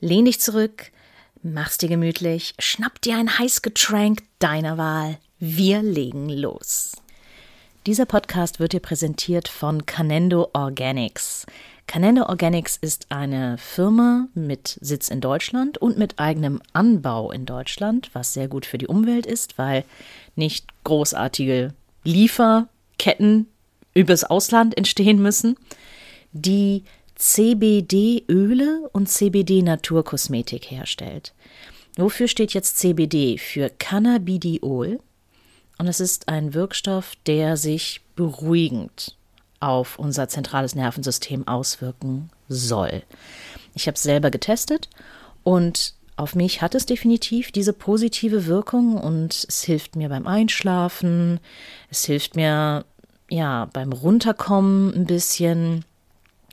Lehn dich zurück, mach's dir gemütlich, schnapp dir ein Heißgetränk deiner Wahl. Wir legen los. Dieser Podcast wird dir präsentiert von Canendo Organics. Canendo Organics ist eine Firma mit Sitz in Deutschland und mit eigenem Anbau in Deutschland, was sehr gut für die Umwelt ist, weil nicht großartige Lieferketten übers Ausland entstehen müssen, die CBD-Öle und CBD-Naturkosmetik herstellt. Wofür steht jetzt CBD? Für Cannabidiol. Und es ist ein Wirkstoff, der sich beruhigend auf unser zentrales Nervensystem auswirken soll. Ich habe es selber getestet und auf mich hat es definitiv diese positive Wirkung und es hilft mir beim Einschlafen, es hilft mir ja beim Runterkommen ein bisschen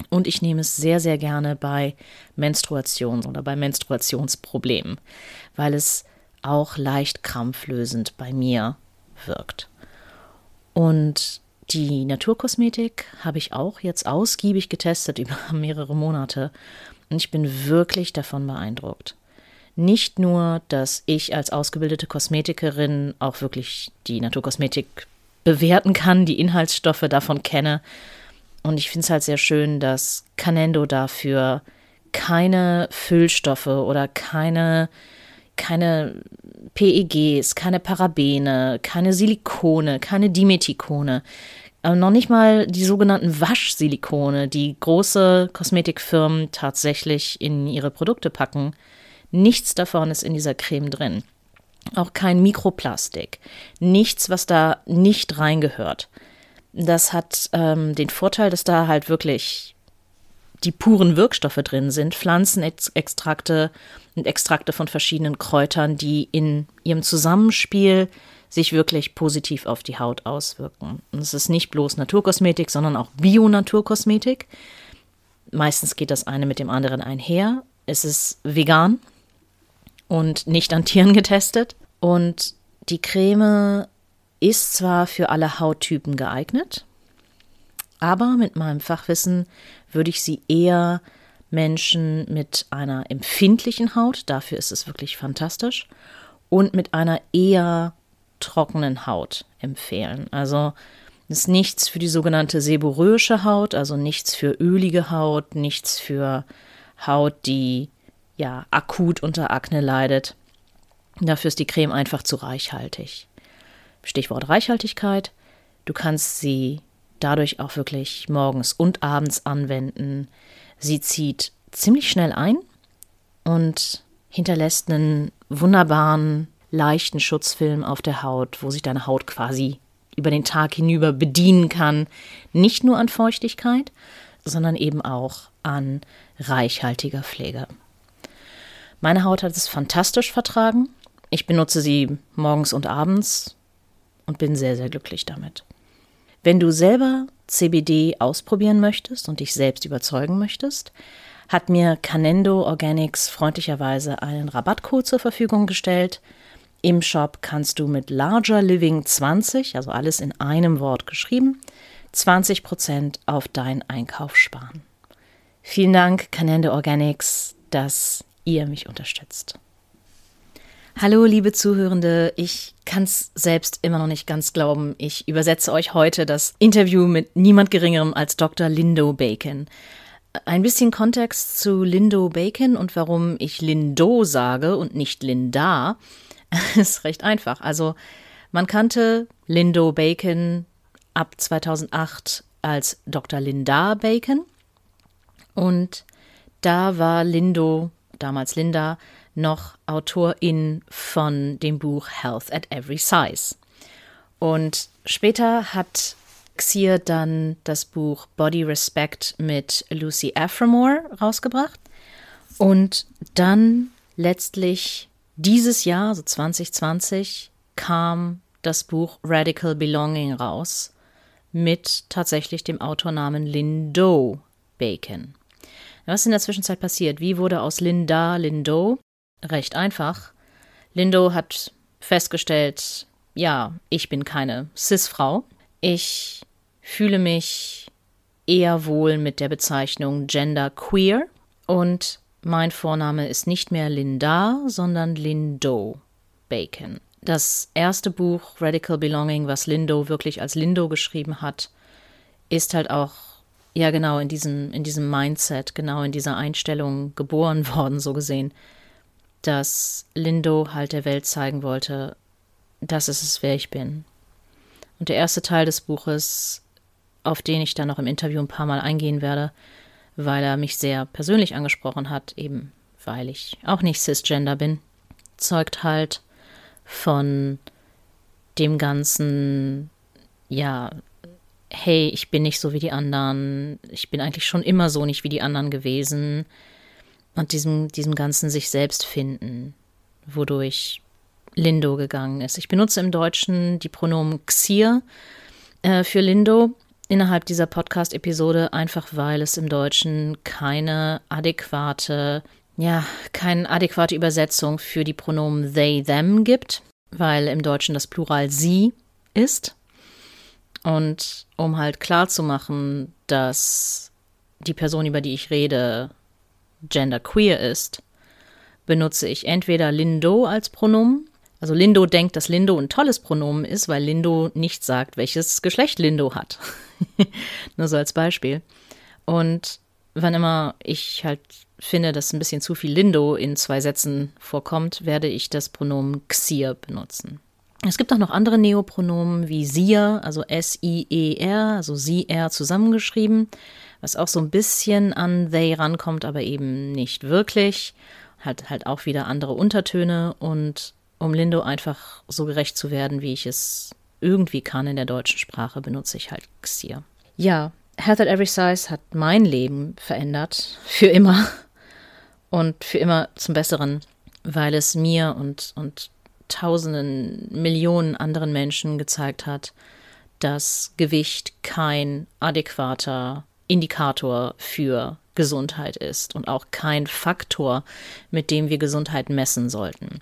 und ich nehme es sehr, sehr gerne bei Menstruation oder bei Menstruationsproblemen, weil es auch leicht krampflösend bei mir wirkt. Und die Naturkosmetik habe ich auch jetzt ausgiebig getestet über mehrere Monate und ich bin wirklich davon beeindruckt. Nicht nur, dass ich als ausgebildete Kosmetikerin auch wirklich die Naturkosmetik bewerten kann, die Inhaltsstoffe davon kenne, und ich finde es halt sehr schön, dass Canendo dafür keine Füllstoffe oder keine, keine PEGs, keine Parabene, keine Silikone, keine Dimethikone, äh, noch nicht mal die sogenannten Waschsilikone, die große Kosmetikfirmen tatsächlich in ihre Produkte packen. Nichts davon ist in dieser Creme drin. Auch kein Mikroplastik. Nichts, was da nicht reingehört. Das hat ähm, den Vorteil, dass da halt wirklich die puren Wirkstoffe drin sind, Pflanzenextrakte und Extrakte von verschiedenen Kräutern, die in ihrem Zusammenspiel sich wirklich positiv auf die Haut auswirken. Und es ist nicht bloß Naturkosmetik, sondern auch Bio-Naturkosmetik. Meistens geht das eine mit dem anderen einher. Es ist vegan und nicht an Tieren getestet. Und die Creme ist zwar für alle Hauttypen geeignet, aber mit meinem Fachwissen würde ich sie eher Menschen mit einer empfindlichen Haut, dafür ist es wirklich fantastisch, und mit einer eher trockenen Haut empfehlen. Also ist nichts für die sogenannte seborrhoische Haut, also nichts für ölige Haut, nichts für Haut, die ja akut unter Akne leidet. Dafür ist die Creme einfach zu reichhaltig. Stichwort Reichhaltigkeit. Du kannst sie dadurch auch wirklich morgens und abends anwenden. Sie zieht ziemlich schnell ein und hinterlässt einen wunderbaren, leichten Schutzfilm auf der Haut, wo sich deine Haut quasi über den Tag hinüber bedienen kann. Nicht nur an Feuchtigkeit, sondern eben auch an reichhaltiger Pflege. Meine Haut hat es fantastisch vertragen. Ich benutze sie morgens und abends und bin sehr, sehr glücklich damit. Wenn du selber CBD ausprobieren möchtest und dich selbst überzeugen möchtest, hat mir Canendo Organics freundlicherweise einen Rabattcode zur Verfügung gestellt. Im Shop kannst du mit Larger Living 20, also alles in einem Wort geschrieben, 20% auf deinen Einkauf sparen. Vielen Dank, Canendo Organics, dass ihr mich unterstützt. Hallo, liebe Zuhörende. Ich kann es selbst immer noch nicht ganz glauben. Ich übersetze euch heute das Interview mit niemand Geringerem als Dr. Lindo Bacon. Ein bisschen Kontext zu Lindo Bacon und warum ich Lindo sage und nicht Linda ist recht einfach. Also man kannte Lindo Bacon ab 2008 als Dr. Linda Bacon. Und da war Lindo, damals Linda, noch Autorin von dem Buch Health at Every Size. Und später hat Xier dann das Buch Body Respect mit Lucy Aframore rausgebracht. Und dann letztlich dieses Jahr, so 2020, kam das Buch Radical Belonging raus mit tatsächlich dem Autornamen Lindo Bacon. Was ist in der Zwischenzeit passiert? Wie wurde aus Linda Lindo? Recht einfach. Lindo hat festgestellt, ja, ich bin keine Cis-Frau. Ich fühle mich eher wohl mit der Bezeichnung Gender Queer und mein Vorname ist nicht mehr Linda, sondern Lindo Bacon. Das erste Buch Radical Belonging, was Lindo wirklich als Lindo geschrieben hat, ist halt auch ja genau in diesem in diesem Mindset, genau in dieser Einstellung geboren worden, so gesehen, dass Lindo halt der Welt zeigen wollte, das ist es, wer ich bin. Und der erste Teil des Buches, auf den ich dann noch im Interview ein paar Mal eingehen werde, weil er mich sehr persönlich angesprochen hat, eben weil ich auch nicht cisgender bin, zeugt halt von dem ganzen, ja, hey, ich bin nicht so wie die anderen, ich bin eigentlich schon immer so nicht wie die anderen gewesen und diesem, diesem ganzen sich selbst finden, wodurch Lindo gegangen ist. Ich benutze im Deutschen die Pronomen Xier äh, für Lindo innerhalb dieser Podcast-Episode, einfach weil es im Deutschen keine adäquate, ja, keine adäquate Übersetzung für die Pronomen they, them gibt, weil im Deutschen das Plural sie ist. Und um halt klarzumachen, dass die Person, über die ich rede, genderqueer ist, benutze ich entweder Lindo als Pronomen. Also Lindo denkt, dass Lindo ein tolles Pronomen ist, weil Lindo nicht sagt, welches Geschlecht Lindo hat. Nur so als Beispiel. Und wann immer ich halt finde, dass ein bisschen zu viel Lindo in zwei Sätzen vorkommt, werde ich das Pronomen Xier benutzen. Es gibt auch noch andere Neopronomen wie Sier, also S-I-E-R, also Sie-R zusammengeschrieben, was auch so ein bisschen an they rankommt, aber eben nicht wirklich. Hat halt auch wieder andere Untertöne und um Lindo einfach so gerecht zu werden, wie ich es irgendwie kann in der deutschen Sprache, benutze ich halt Xier. Ja, Health at Every Size hat mein Leben verändert, für immer und für immer zum Besseren, weil es mir und, und tausenden, Millionen anderen Menschen gezeigt hat, dass Gewicht kein adäquater Indikator für Gesundheit ist und auch kein Faktor, mit dem wir Gesundheit messen sollten.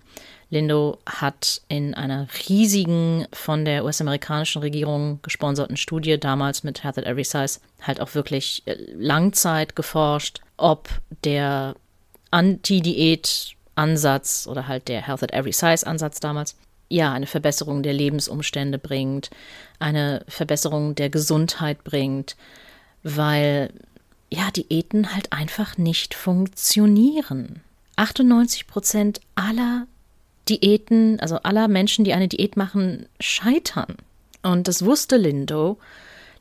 Lindo hat in einer riesigen von der US-amerikanischen Regierung gesponserten Studie damals mit Health at Every Size halt auch wirklich äh, Langzeit geforscht, ob der Anti-Diät Ansatz oder halt der Health at Every Size Ansatz damals, ja, eine Verbesserung der Lebensumstände bringt, eine Verbesserung der Gesundheit bringt, weil ja, Diäten halt einfach nicht funktionieren. 98 Prozent aller Diäten, also aller Menschen, die eine Diät machen, scheitern. Und das wusste Lindo.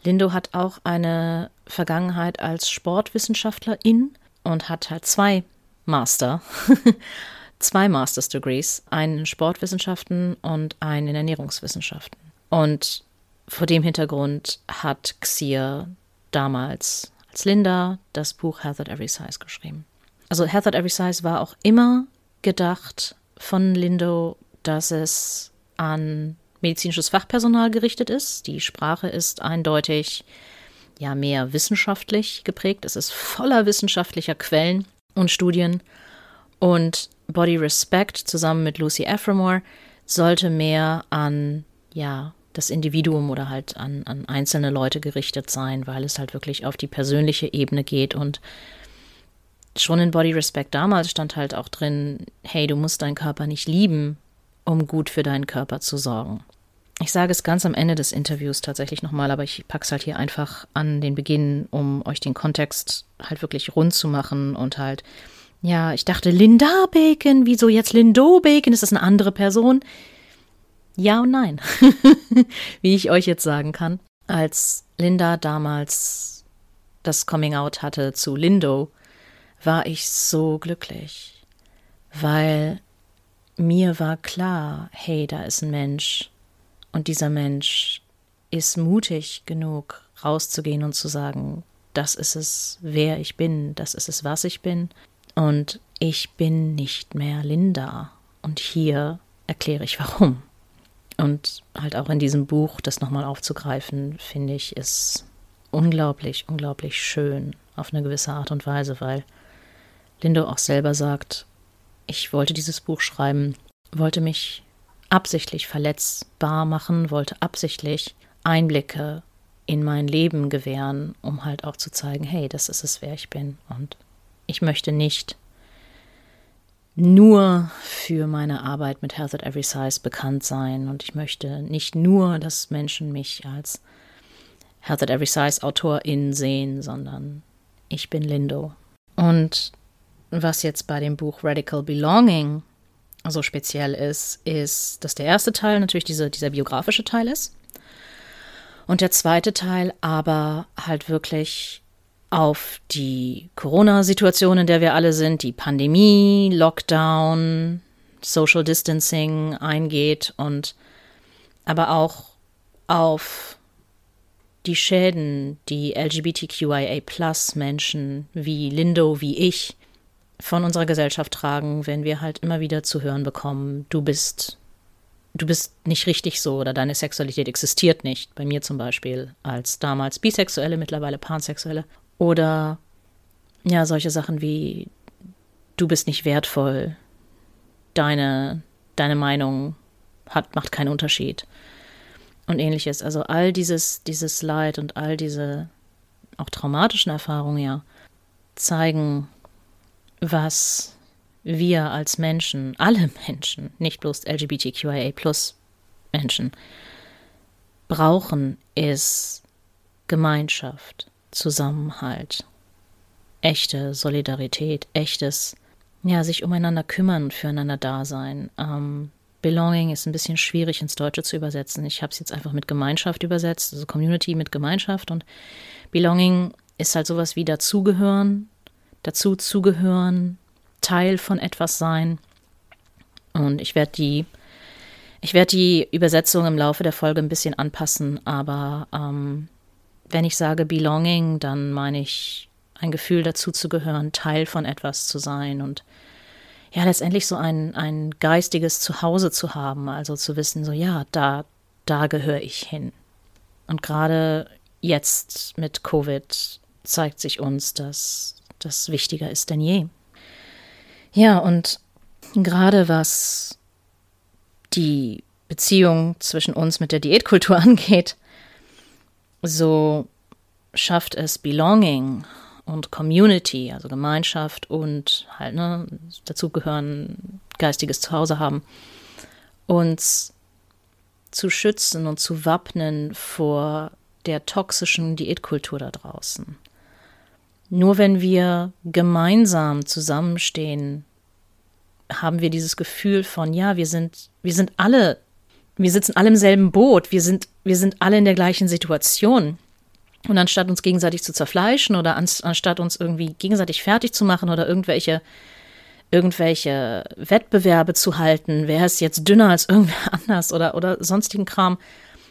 Lindo hat auch eine Vergangenheit als Sportwissenschaftlerin und hat halt zwei Master, zwei Master's Degrees, einen in Sportwissenschaften und einen in Ernährungswissenschaften. Und vor dem Hintergrund hat Xier damals als Linda das Buch Health at Every Size geschrieben. Also Health at Every Size war auch immer gedacht von Lindo, dass es an medizinisches Fachpersonal gerichtet ist. Die Sprache ist eindeutig ja mehr wissenschaftlich geprägt. Es ist voller wissenschaftlicher Quellen und Studien. Und Body Respect zusammen mit Lucy Aframore sollte mehr an, ja, das Individuum oder halt an, an einzelne Leute gerichtet sein, weil es halt wirklich auf die persönliche Ebene geht. Und schon in Body Respect damals stand halt auch drin, hey, du musst deinen Körper nicht lieben, um gut für deinen Körper zu sorgen. Ich sage es ganz am Ende des Interviews tatsächlich nochmal, aber ich packe es halt hier einfach an den Beginn, um euch den Kontext halt wirklich rund zu machen und halt, ja, ich dachte Linda Bacon, wieso jetzt Lindo Bacon? Ist das eine andere Person? Ja und nein, wie ich euch jetzt sagen kann. Als Linda damals das Coming Out hatte zu Lindo, war ich so glücklich, weil mir war klar, hey, da ist ein Mensch und dieser Mensch ist mutig genug, rauszugehen und zu sagen, das ist es, wer ich bin, das ist es, was ich bin und ich bin nicht mehr Linda. Und hier erkläre ich warum. Und halt auch in diesem Buch das nochmal aufzugreifen, finde ich, ist unglaublich, unglaublich schön auf eine gewisse Art und Weise, weil Lindo auch selber sagt, ich wollte dieses Buch schreiben, wollte mich absichtlich verletzbar machen, wollte absichtlich Einblicke in mein Leben gewähren, um halt auch zu zeigen, hey, das ist es, wer ich bin. Und ich möchte nicht nur für meine Arbeit mit Health at Every Size bekannt sein und ich möchte nicht nur, dass Menschen mich als Health at Every Size Autorin sehen, sondern ich bin Lindo. Und was jetzt bei dem Buch Radical Belonging so speziell ist, ist, dass der erste Teil natürlich diese, dieser biografische Teil ist und der zweite Teil aber halt wirklich auf die Corona-Situation, in der wir alle sind, die Pandemie, Lockdown, Social Distancing eingeht und aber auch auf die Schäden, die LGBTQIA-Plus-Menschen wie Lindo, wie ich von unserer Gesellschaft tragen, wenn wir halt immer wieder zu hören bekommen, du bist, du bist nicht richtig so oder deine Sexualität existiert nicht. Bei mir zum Beispiel als damals Bisexuelle, mittlerweile Pansexuelle. Oder ja, solche Sachen wie du bist nicht wertvoll, deine, deine Meinung hat, macht keinen Unterschied und ähnliches. Also all dieses, dieses Leid und all diese auch traumatischen Erfahrungen ja zeigen, was wir als Menschen, alle Menschen, nicht bloß LGBTQIA plus Menschen, brauchen, ist Gemeinschaft. Zusammenhalt, echte Solidarität, echtes, ja, sich umeinander kümmern, füreinander da sein. Ähm, Belonging ist ein bisschen schwierig ins Deutsche zu übersetzen. Ich habe es jetzt einfach mit Gemeinschaft übersetzt, also Community mit Gemeinschaft. Und Belonging ist halt sowas wie dazugehören, dazu zugehören, Teil von etwas sein. Und ich werde die, ich werde die Übersetzung im Laufe der Folge ein bisschen anpassen, aber ähm, wenn ich sage Belonging, dann meine ich ein Gefühl dazu zu gehören, Teil von etwas zu sein und ja, letztendlich so ein, ein geistiges Zuhause zu haben, also zu wissen, so ja, da, da gehöre ich hin. Und gerade jetzt mit Covid zeigt sich uns, dass das wichtiger ist denn je. Ja, und gerade was die Beziehung zwischen uns mit der Diätkultur angeht, so schafft es Belonging und Community, also Gemeinschaft und halt, ne, dazugehören, geistiges Zuhause haben, uns zu schützen und zu wappnen vor der toxischen Diätkultur da draußen. Nur wenn wir gemeinsam zusammenstehen, haben wir dieses Gefühl von, ja, wir sind, wir sind alle wir sitzen alle im selben Boot, wir sind, wir sind alle in der gleichen Situation. Und anstatt uns gegenseitig zu zerfleischen oder anstatt uns irgendwie gegenseitig fertig zu machen oder irgendwelche, irgendwelche Wettbewerbe zu halten, wer ist jetzt dünner als irgendwer anders oder, oder sonstigen Kram,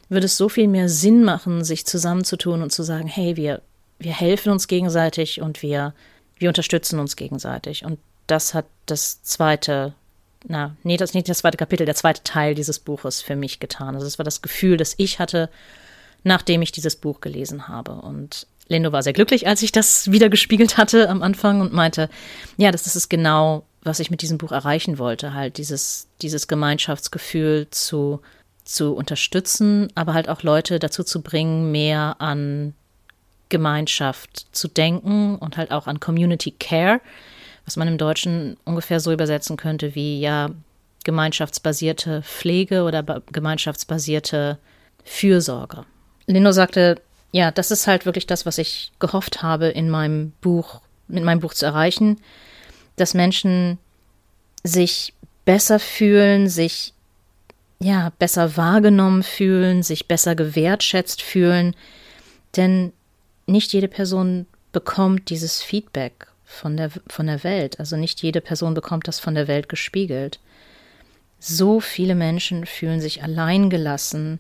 würde es so viel mehr Sinn machen, sich zusammenzutun und zu sagen, hey, wir, wir helfen uns gegenseitig und wir, wir unterstützen uns gegenseitig. Und das hat das zweite na, nee, das ist nicht das zweite Kapitel, der zweite Teil dieses Buches für mich getan. Also es war das Gefühl, das ich hatte, nachdem ich dieses Buch gelesen habe. Und Lendo war sehr glücklich, als ich das wieder gespiegelt hatte am Anfang und meinte, ja, das, ist genau, was ich mit diesem Buch erreichen wollte, halt dieses, dieses Gemeinschaftsgefühl zu, zu unterstützen, aber halt auch Leute dazu zu bringen, mehr an Gemeinschaft zu denken und halt auch an Community Care was man im Deutschen ungefähr so übersetzen könnte wie ja gemeinschaftsbasierte Pflege oder gemeinschaftsbasierte Fürsorge. Lino sagte, ja, das ist halt wirklich das, was ich gehofft habe, in meinem Buch, mit meinem Buch zu erreichen, dass Menschen sich besser fühlen, sich ja, besser wahrgenommen fühlen, sich besser gewertschätzt fühlen. Denn nicht jede Person bekommt dieses Feedback von der, von der Welt. Also nicht jede Person bekommt das von der Welt gespiegelt. So viele Menschen fühlen sich alleingelassen,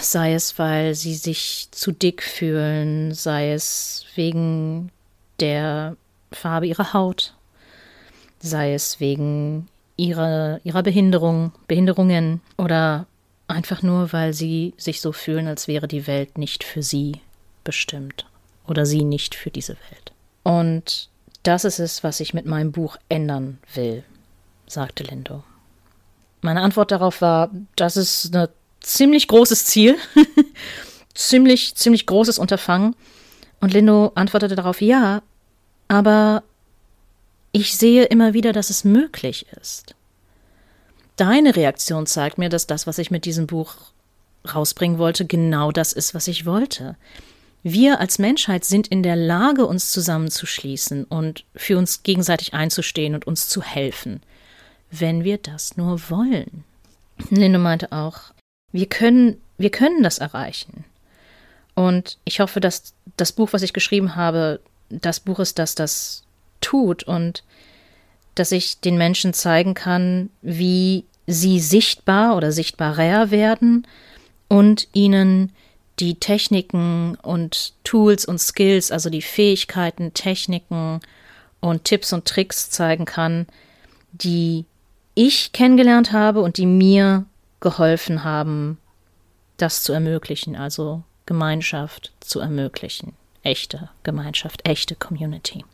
sei es, weil sie sich zu dick fühlen, sei es wegen der Farbe ihrer Haut, sei es wegen ihrer, ihrer Behinderung, Behinderungen oder einfach nur, weil sie sich so fühlen, als wäre die Welt nicht für sie bestimmt oder sie nicht für diese Welt. Und das ist es, was ich mit meinem Buch ändern will, sagte Lindo. Meine Antwort darauf war, das ist ein ziemlich großes Ziel, ziemlich, ziemlich großes Unterfangen. Und Lindo antwortete darauf, ja, aber ich sehe immer wieder, dass es möglich ist. Deine Reaktion zeigt mir, dass das, was ich mit diesem Buch rausbringen wollte, genau das ist, was ich wollte. Wir als Menschheit sind in der Lage, uns zusammenzuschließen und für uns gegenseitig einzustehen und uns zu helfen, wenn wir das nur wollen. Linde meinte auch, wir können, wir können das erreichen. Und ich hoffe, dass das Buch, was ich geschrieben habe, das Buch ist, das das tut und dass ich den Menschen zeigen kann, wie sie sichtbar oder sichtbarer werden und ihnen die Techniken und Tools und Skills, also die Fähigkeiten, Techniken und Tipps und Tricks zeigen kann, die ich kennengelernt habe und die mir geholfen haben, das zu ermöglichen, also Gemeinschaft zu ermöglichen. Echte Gemeinschaft, echte Community.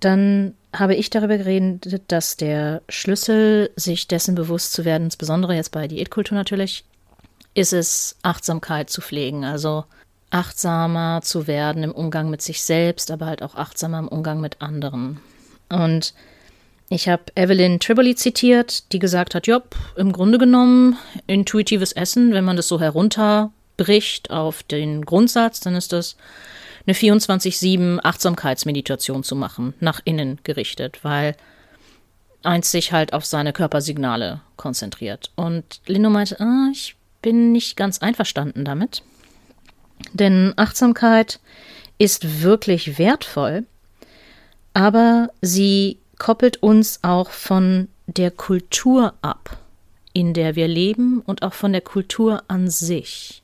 Dann habe ich darüber geredet, dass der Schlüssel, sich dessen bewusst zu werden, insbesondere jetzt bei Diätkultur natürlich, ist es, Achtsamkeit zu pflegen. Also achtsamer zu werden im Umgang mit sich selbst, aber halt auch achtsamer im Umgang mit anderen. Und ich habe Evelyn Triboli zitiert, die gesagt hat, ja, im Grunde genommen intuitives Essen, wenn man das so herunterbricht auf den Grundsatz, dann ist das eine 24-7 Achtsamkeitsmeditation zu machen, nach innen gerichtet, weil eins sich halt auf seine Körpersignale konzentriert. Und Lindo meinte, ah, ich bin nicht ganz einverstanden damit. Denn Achtsamkeit ist wirklich wertvoll, aber sie koppelt uns auch von der Kultur ab, in der wir leben und auch von der Kultur an sich.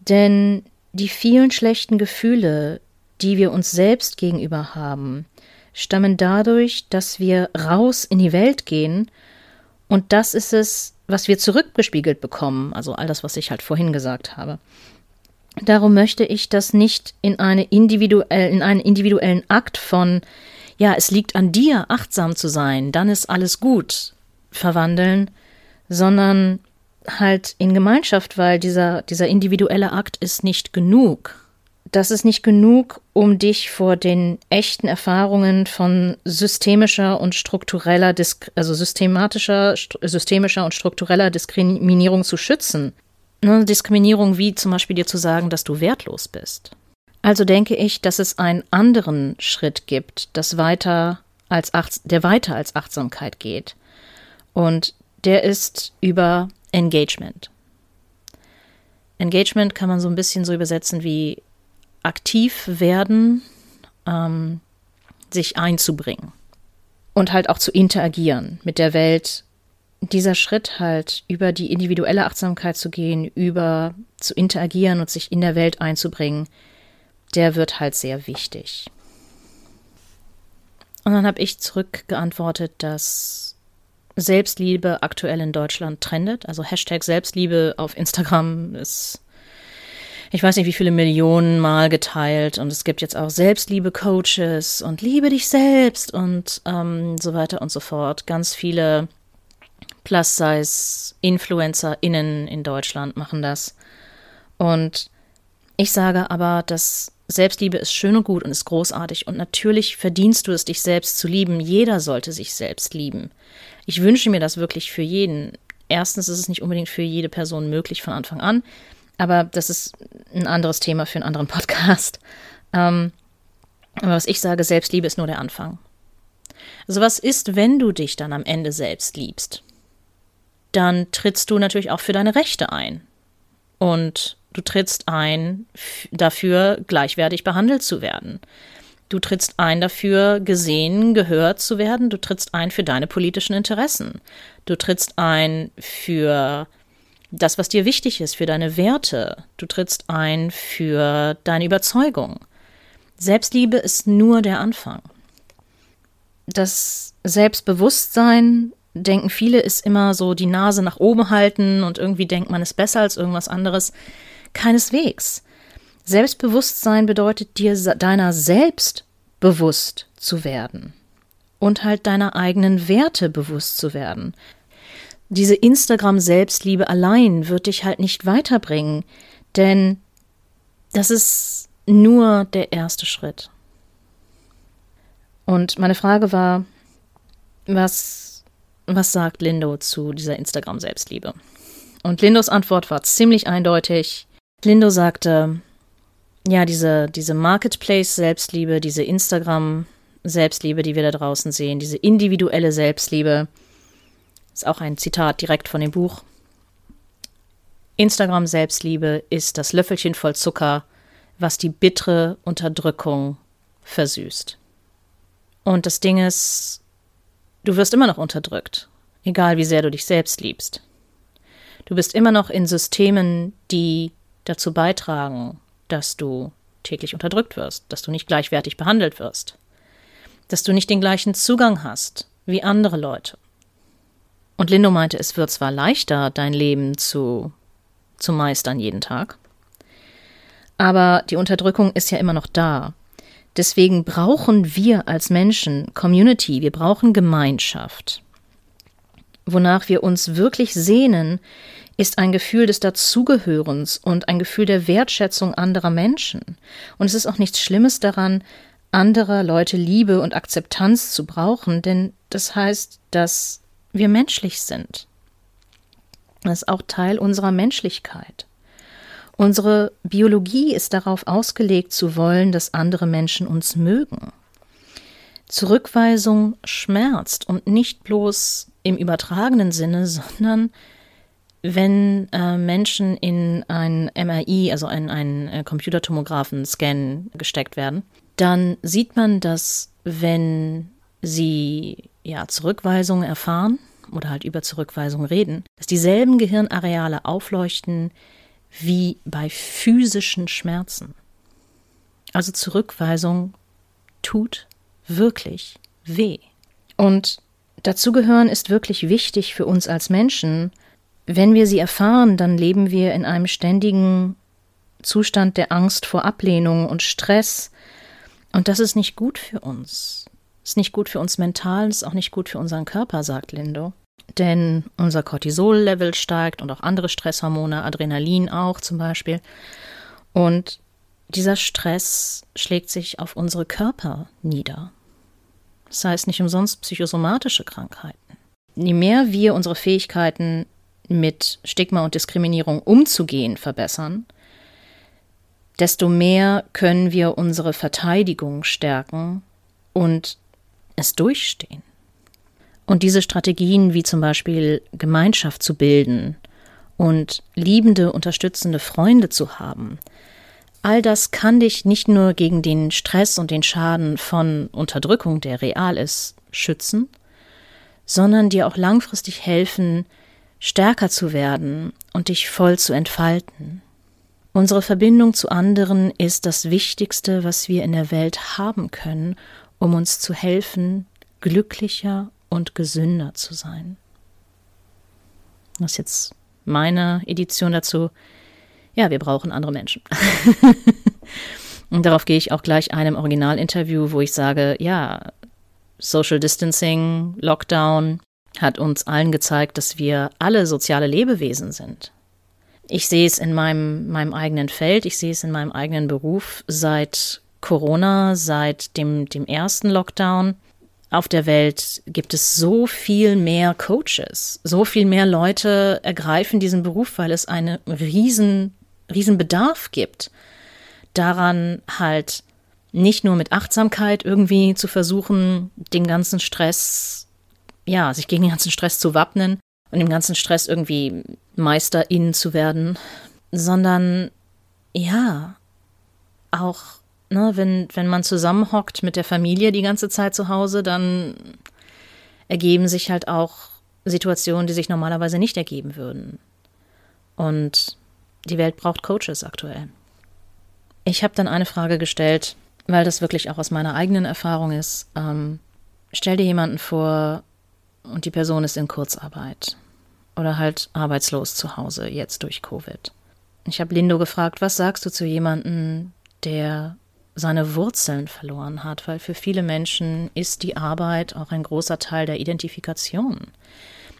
Denn die vielen schlechten Gefühle, die wir uns selbst gegenüber haben, stammen dadurch, dass wir raus in die Welt gehen und das ist es, was wir zurückgespiegelt bekommen, also all das, was ich halt vorhin gesagt habe. Darum möchte ich das nicht in, eine individuell, in einen individuellen Akt von, ja, es liegt an dir, achtsam zu sein, dann ist alles gut, verwandeln, sondern halt in Gemeinschaft, weil dieser, dieser individuelle Akt ist nicht genug. Das ist nicht genug, um dich vor den echten Erfahrungen von systemischer und struktureller, also systematischer, systemischer und struktureller Diskriminierung zu schützen. Ne, Diskriminierung wie zum Beispiel dir zu sagen, dass du wertlos bist. Also denke ich, dass es einen anderen Schritt gibt, das weiter als der weiter als Achtsamkeit geht. Und der ist über Engagement. Engagement kann man so ein bisschen so übersetzen wie aktiv werden, ähm, sich einzubringen und halt auch zu interagieren mit der Welt. Dieser Schritt halt über die individuelle Achtsamkeit zu gehen, über zu interagieren und sich in der Welt einzubringen, der wird halt sehr wichtig. Und dann habe ich zurückgeantwortet, dass Selbstliebe aktuell in Deutschland trendet. Also Hashtag Selbstliebe auf Instagram ist, ich weiß nicht, wie viele Millionen Mal geteilt. Und es gibt jetzt auch Selbstliebe-Coaches und Liebe dich selbst und ähm, so weiter und so fort. Ganz viele Plus-Size-InfluencerInnen in Deutschland machen das. Und ich sage aber, dass Selbstliebe ist schön und gut und ist großartig und natürlich verdienst du es, dich selbst zu lieben. Jeder sollte sich selbst lieben. Ich wünsche mir das wirklich für jeden. Erstens ist es nicht unbedingt für jede Person möglich von Anfang an, aber das ist ein anderes Thema für einen anderen Podcast. Ähm, aber was ich sage, Selbstliebe ist nur der Anfang. Also was ist, wenn du dich dann am Ende selbst liebst? dann trittst du natürlich auch für deine Rechte ein. Und du trittst ein dafür, gleichwertig behandelt zu werden. Du trittst ein dafür, gesehen, gehört zu werden. Du trittst ein für deine politischen Interessen. Du trittst ein für das, was dir wichtig ist, für deine Werte. Du trittst ein für deine Überzeugung. Selbstliebe ist nur der Anfang. Das Selbstbewusstsein, denken viele, ist immer so die Nase nach oben halten und irgendwie denkt man ist besser als irgendwas anderes. Keineswegs. Selbstbewusstsein bedeutet dir deiner selbst bewusst zu werden und halt deiner eigenen Werte bewusst zu werden. Diese Instagram-Selbstliebe allein wird dich halt nicht weiterbringen, denn das ist nur der erste Schritt. Und meine Frage war, was, was sagt Lindo zu dieser Instagram-Selbstliebe? Und Lindos Antwort war ziemlich eindeutig. Lindo sagte, ja, diese, diese Marketplace-Selbstliebe, diese Instagram-Selbstliebe, die wir da draußen sehen, diese individuelle Selbstliebe, ist auch ein Zitat direkt von dem Buch. Instagram-Selbstliebe ist das Löffelchen voll Zucker, was die bittere Unterdrückung versüßt. Und das Ding ist, du wirst immer noch unterdrückt, egal wie sehr du dich selbst liebst. Du bist immer noch in Systemen, die dazu beitragen, dass du täglich unterdrückt wirst, dass du nicht gleichwertig behandelt wirst, dass du nicht den gleichen Zugang hast wie andere Leute. Und Lindo meinte, es wird zwar leichter, dein Leben zu, zu meistern jeden Tag, aber die Unterdrückung ist ja immer noch da. Deswegen brauchen wir als Menschen Community, wir brauchen Gemeinschaft. Wonach wir uns wirklich sehnen, ist ein Gefühl des Dazugehörens und ein Gefühl der Wertschätzung anderer Menschen. Und es ist auch nichts Schlimmes daran, anderer Leute Liebe und Akzeptanz zu brauchen, denn das heißt, dass wir menschlich sind. Das ist auch Teil unserer Menschlichkeit. Unsere Biologie ist darauf ausgelegt zu wollen, dass andere Menschen uns mögen. Zurückweisung schmerzt und nicht bloß im übertragenen Sinne, sondern wenn äh, Menschen in ein MRI, also in einen äh, Computertomographen-Scan gesteckt werden, dann sieht man, dass wenn sie ja Zurückweisungen erfahren oder halt über Zurückweisung reden, dass dieselben Gehirnareale aufleuchten wie bei physischen Schmerzen. Also Zurückweisung tut wirklich weh. Und dazugehören ist wirklich wichtig für uns als Menschen, wenn wir sie erfahren, dann leben wir in einem ständigen Zustand der Angst vor Ablehnung und Stress. Und das ist nicht gut für uns. Ist nicht gut für uns mental, ist auch nicht gut für unseren Körper, sagt Lindo. Denn unser Cortisol-Level steigt und auch andere Stresshormone, Adrenalin auch zum Beispiel. Und dieser Stress schlägt sich auf unsere Körper nieder. Das heißt nicht umsonst psychosomatische Krankheiten. Je mehr wir unsere Fähigkeiten mit Stigma und Diskriminierung umzugehen, verbessern, desto mehr können wir unsere Verteidigung stärken und es durchstehen. Und diese Strategien wie zum Beispiel Gemeinschaft zu bilden und liebende, unterstützende Freunde zu haben, all das kann dich nicht nur gegen den Stress und den Schaden von Unterdrückung, der real ist, schützen, sondern dir auch langfristig helfen, stärker zu werden und dich voll zu entfalten. Unsere Verbindung zu anderen ist das Wichtigste, was wir in der Welt haben können, um uns zu helfen, glücklicher und gesünder zu sein. Das ist jetzt meine Edition dazu. Ja, wir brauchen andere Menschen. und darauf gehe ich auch gleich einem Originalinterview, wo ich sage, ja, Social Distancing, Lockdown, hat uns allen gezeigt, dass wir alle soziale Lebewesen sind. Ich sehe es in meinem, meinem eigenen Feld, ich sehe es in meinem eigenen Beruf seit Corona, seit dem, dem ersten Lockdown. Auf der Welt gibt es so viel mehr Coaches, so viel mehr Leute ergreifen diesen Beruf, weil es einen riesen, riesen Bedarf gibt, daran halt nicht nur mit Achtsamkeit irgendwie zu versuchen, den ganzen Stress ja, sich gegen den ganzen Stress zu wappnen, und dem ganzen Stress irgendwie Meisterin zu werden, sondern ja, auch, ne, wenn, wenn man zusammenhockt mit der Familie die ganze Zeit zu Hause, dann ergeben sich halt auch Situationen, die sich normalerweise nicht ergeben würden. Und die Welt braucht Coaches aktuell. Ich habe dann eine Frage gestellt, weil das wirklich auch aus meiner eigenen Erfahrung ist. Ähm, stell dir jemanden vor und die Person ist in Kurzarbeit oder halt arbeitslos zu Hause jetzt durch Covid. Ich habe Lindo gefragt, was sagst du zu jemandem, der seine Wurzeln verloren hat, weil für viele Menschen ist die Arbeit auch ein großer Teil der Identifikation.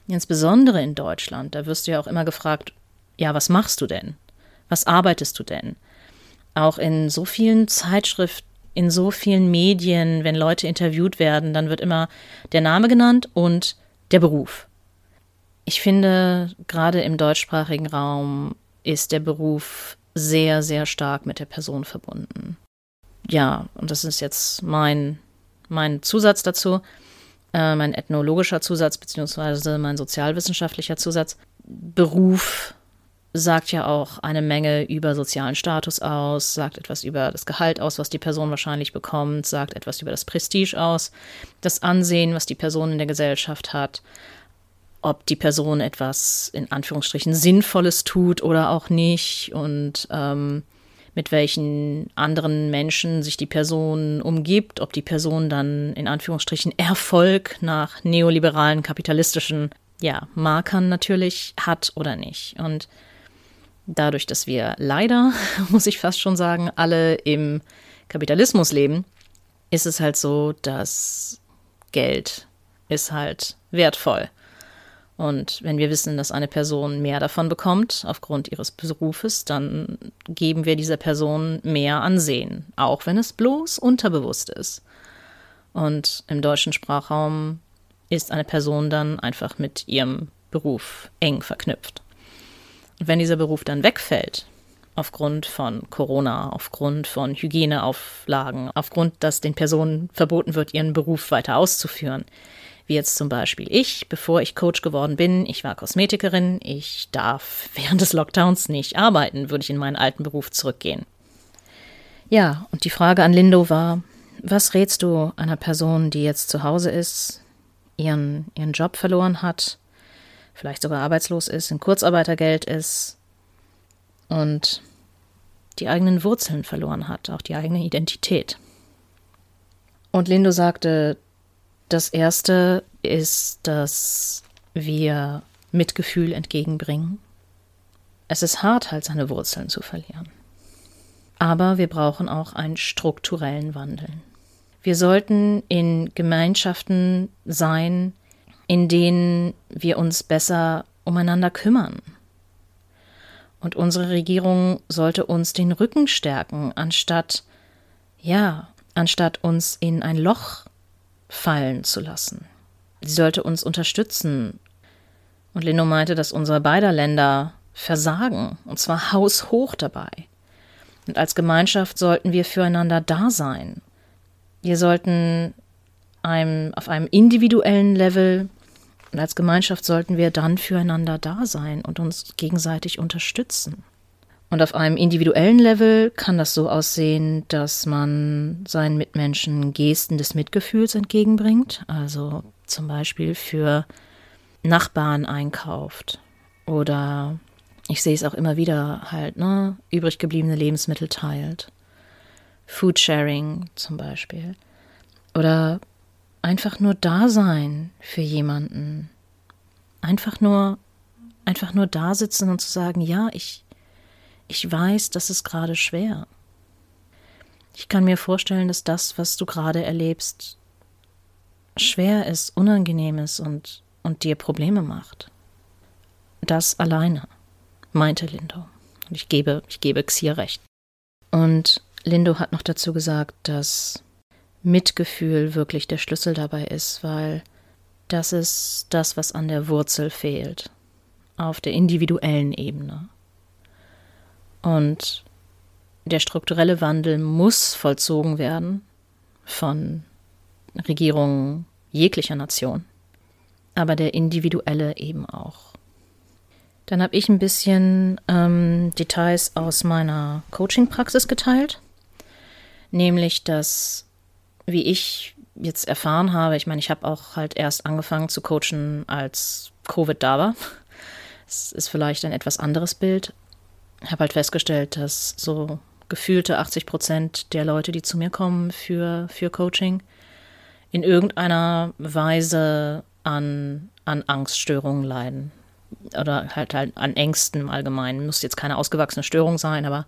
Insbesondere in Deutschland, da wirst du ja auch immer gefragt, ja, was machst du denn? Was arbeitest du denn? Auch in so vielen Zeitschriften, in so vielen Medien, wenn Leute interviewt werden, dann wird immer der Name genannt und der Beruf. Ich finde, gerade im deutschsprachigen Raum ist der Beruf sehr, sehr stark mit der Person verbunden. Ja, und das ist jetzt mein, mein Zusatz dazu, äh, mein ethnologischer Zusatz, beziehungsweise mein sozialwissenschaftlicher Zusatz. Beruf sagt ja auch eine Menge über sozialen Status aus, sagt etwas über das Gehalt aus, was die Person wahrscheinlich bekommt, sagt etwas über das Prestige aus, das Ansehen, was die Person in der Gesellschaft hat, ob die Person etwas in Anführungsstrichen Sinnvolles tut oder auch nicht und ähm, mit welchen anderen Menschen sich die Person umgibt, ob die Person dann in Anführungsstrichen Erfolg nach neoliberalen kapitalistischen ja, Markern natürlich hat oder nicht. Und dadurch, dass wir leider, muss ich fast schon sagen, alle im Kapitalismus leben, ist es halt so, dass Geld ist halt wertvoll. Und wenn wir wissen, dass eine Person mehr davon bekommt aufgrund ihres Berufes, dann geben wir dieser Person mehr Ansehen, auch wenn es bloß unterbewusst ist. Und im deutschen Sprachraum ist eine Person dann einfach mit ihrem Beruf eng verknüpft. Und wenn dieser Beruf dann wegfällt, aufgrund von Corona, aufgrund von Hygieneauflagen, aufgrund, dass den Personen verboten wird, ihren Beruf weiter auszuführen, wie jetzt zum Beispiel ich, bevor ich Coach geworden bin, ich war Kosmetikerin, ich darf während des Lockdowns nicht arbeiten, würde ich in meinen alten Beruf zurückgehen. Ja, und die Frage an Lindo war, was rätst du einer Person, die jetzt zu Hause ist, ihren, ihren Job verloren hat, vielleicht sogar arbeitslos ist, in Kurzarbeitergeld ist und die eigenen Wurzeln verloren hat, auch die eigene Identität. Und Lindo sagte, das erste ist, dass wir Mitgefühl entgegenbringen. Es ist hart, halt seine Wurzeln zu verlieren. Aber wir brauchen auch einen strukturellen Wandel. Wir sollten in Gemeinschaften sein, in denen wir uns besser umeinander kümmern. Und unsere Regierung sollte uns den Rücken stärken, anstatt, ja, anstatt uns in ein Loch fallen zu lassen. Sie sollte uns unterstützen. Und Leno meinte, dass unsere beider Länder versagen, und zwar haushoch dabei. Und als Gemeinschaft sollten wir füreinander da sein. Wir sollten einem, auf einem individuellen Level und als Gemeinschaft sollten wir dann füreinander da sein und uns gegenseitig unterstützen. Und auf einem individuellen Level kann das so aussehen, dass man seinen Mitmenschen Gesten des Mitgefühls entgegenbringt, also zum Beispiel für Nachbarn einkauft oder ich sehe es auch immer wieder halt, ne, übrig gebliebene Lebensmittel teilt. Foodsharing zum Beispiel. Oder einfach nur da sein für jemanden. Einfach nur, einfach nur da sitzen und zu sagen, ja, ich, ich weiß, das ist gerade schwer. Ich kann mir vorstellen, dass das, was du gerade erlebst, schwer ist, unangenehm ist und, und dir Probleme macht. Das alleine, meinte Lindo. Und ich gebe, ich gebe Xier recht. Und Lindo hat noch dazu gesagt, dass Mitgefühl wirklich der Schlüssel dabei ist, weil das ist das, was an der Wurzel fehlt, auf der individuellen Ebene. Und der strukturelle Wandel muss vollzogen werden von Regierungen jeglicher Nation. aber der individuelle eben auch. Dann habe ich ein bisschen ähm, Details aus meiner Coaching-Praxis geteilt, nämlich dass, wie ich jetzt erfahren habe, ich meine, ich habe auch halt erst angefangen zu coachen, als Covid da war. Es ist vielleicht ein etwas anderes Bild. Habe halt festgestellt, dass so gefühlte 80 Prozent der Leute, die zu mir kommen für, für Coaching, in irgendeiner Weise an, an Angststörungen leiden. Oder halt, halt an Ängsten im Allgemeinen. Muss jetzt keine ausgewachsene Störung sein, aber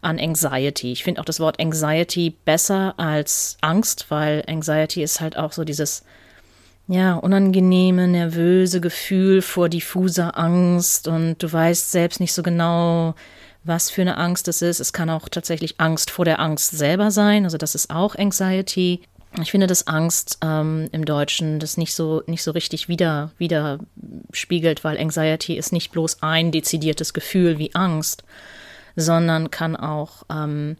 an Anxiety. Ich finde auch das Wort Anxiety besser als Angst, weil Anxiety ist halt auch so dieses ja, unangenehme, nervöse Gefühl vor diffuser Angst und du weißt selbst nicht so genau, was für eine Angst es ist. Es kann auch tatsächlich Angst vor der Angst selber sein, also das ist auch Anxiety. Ich finde, dass Angst ähm, im Deutschen das nicht so, nicht so richtig wieder, widerspiegelt, weil Anxiety ist nicht bloß ein dezidiertes Gefühl wie Angst, sondern kann auch ähm,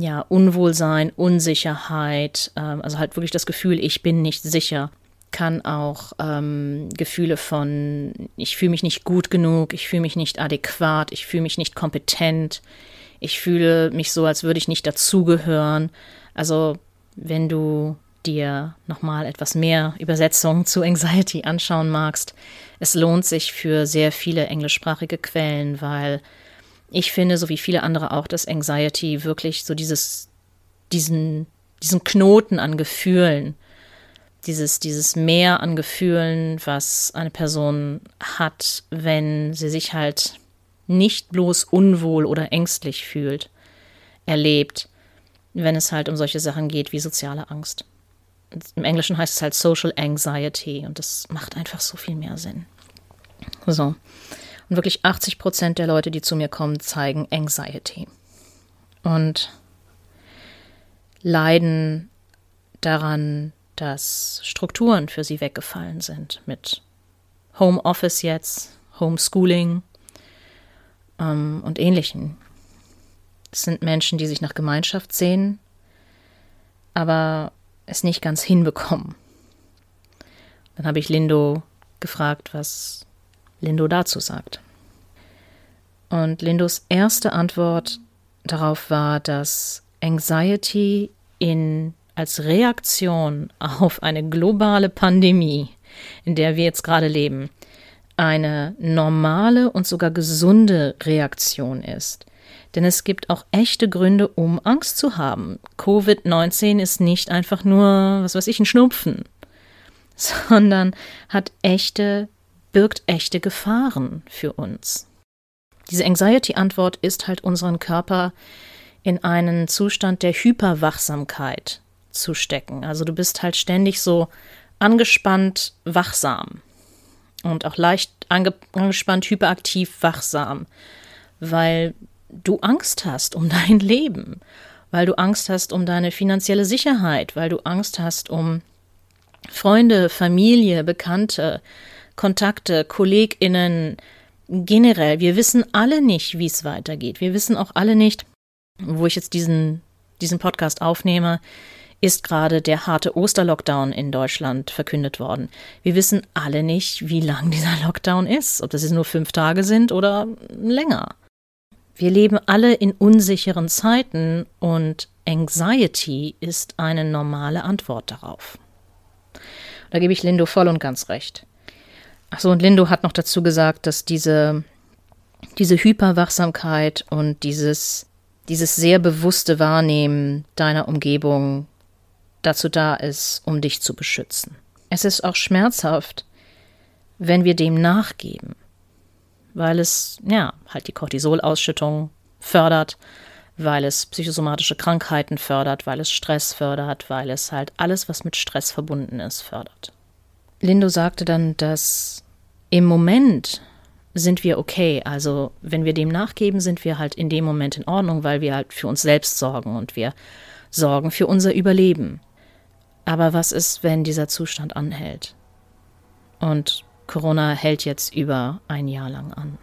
ja, Unwohlsein, Unsicherheit, ähm, also halt wirklich das Gefühl, ich bin nicht sicher, kann auch ähm, Gefühle von, ich fühle mich nicht gut genug, ich fühle mich nicht adäquat, ich fühle mich nicht kompetent, ich fühle mich so, als würde ich nicht dazugehören. Also wenn du dir nochmal etwas mehr Übersetzungen zu Anxiety anschauen magst, es lohnt sich für sehr viele englischsprachige Quellen, weil ich finde, so wie viele andere auch, dass Anxiety wirklich so dieses, diesen, diesen Knoten an Gefühlen, dieses, dieses Meer an Gefühlen, was eine Person hat, wenn sie sich halt nicht bloß unwohl oder ängstlich fühlt, erlebt, wenn es halt um solche Sachen geht wie soziale Angst. Im Englischen heißt es halt Social Anxiety und das macht einfach so viel mehr Sinn. So. Und wirklich 80 Prozent der Leute, die zu mir kommen, zeigen Anxiety. Und leiden daran, dass Strukturen für sie weggefallen sind mit Homeoffice jetzt, Homeschooling ähm, und ähnlichen. Es sind Menschen, die sich nach Gemeinschaft sehen, aber es nicht ganz hinbekommen. Dann habe ich Lindo gefragt, was Lindo dazu sagt. Und Lindos erste Antwort darauf war, dass Anxiety in, als Reaktion auf eine globale Pandemie, in der wir jetzt gerade leben, eine normale und sogar gesunde Reaktion ist. Denn es gibt auch echte Gründe, um Angst zu haben. Covid-19 ist nicht einfach nur, was weiß ich, ein Schnupfen, sondern hat echte birgt echte Gefahren für uns. Diese Anxiety-Antwort ist halt unseren Körper in einen Zustand der Hyperwachsamkeit zu stecken. Also du bist halt ständig so angespannt wachsam und auch leicht ange angespannt hyperaktiv wachsam, weil du Angst hast um dein Leben, weil du Angst hast um deine finanzielle Sicherheit, weil du Angst hast um Freunde, Familie, Bekannte, Kontakte, KollegInnen, generell. Wir wissen alle nicht, wie es weitergeht. Wir wissen auch alle nicht, wo ich jetzt diesen, diesen Podcast aufnehme, ist gerade der harte Osterlockdown in Deutschland verkündet worden. Wir wissen alle nicht, wie lang dieser Lockdown ist, ob das jetzt nur fünf Tage sind oder länger. Wir leben alle in unsicheren Zeiten und Anxiety ist eine normale Antwort darauf. Da gebe ich Lindo voll und ganz recht. Achso, und Lindo hat noch dazu gesagt, dass diese, diese Hyperwachsamkeit und dieses, dieses sehr bewusste Wahrnehmen deiner Umgebung dazu da ist, um dich zu beschützen. Es ist auch schmerzhaft, wenn wir dem nachgeben, weil es, ja, halt die Cortisolausschüttung fördert, weil es psychosomatische Krankheiten fördert, weil es Stress fördert, weil es halt alles, was mit Stress verbunden ist, fördert. Lindo sagte dann, dass im Moment sind wir okay. Also wenn wir dem nachgeben, sind wir halt in dem Moment in Ordnung, weil wir halt für uns selbst sorgen und wir sorgen für unser Überleben. Aber was ist, wenn dieser Zustand anhält? Und Corona hält jetzt über ein Jahr lang an.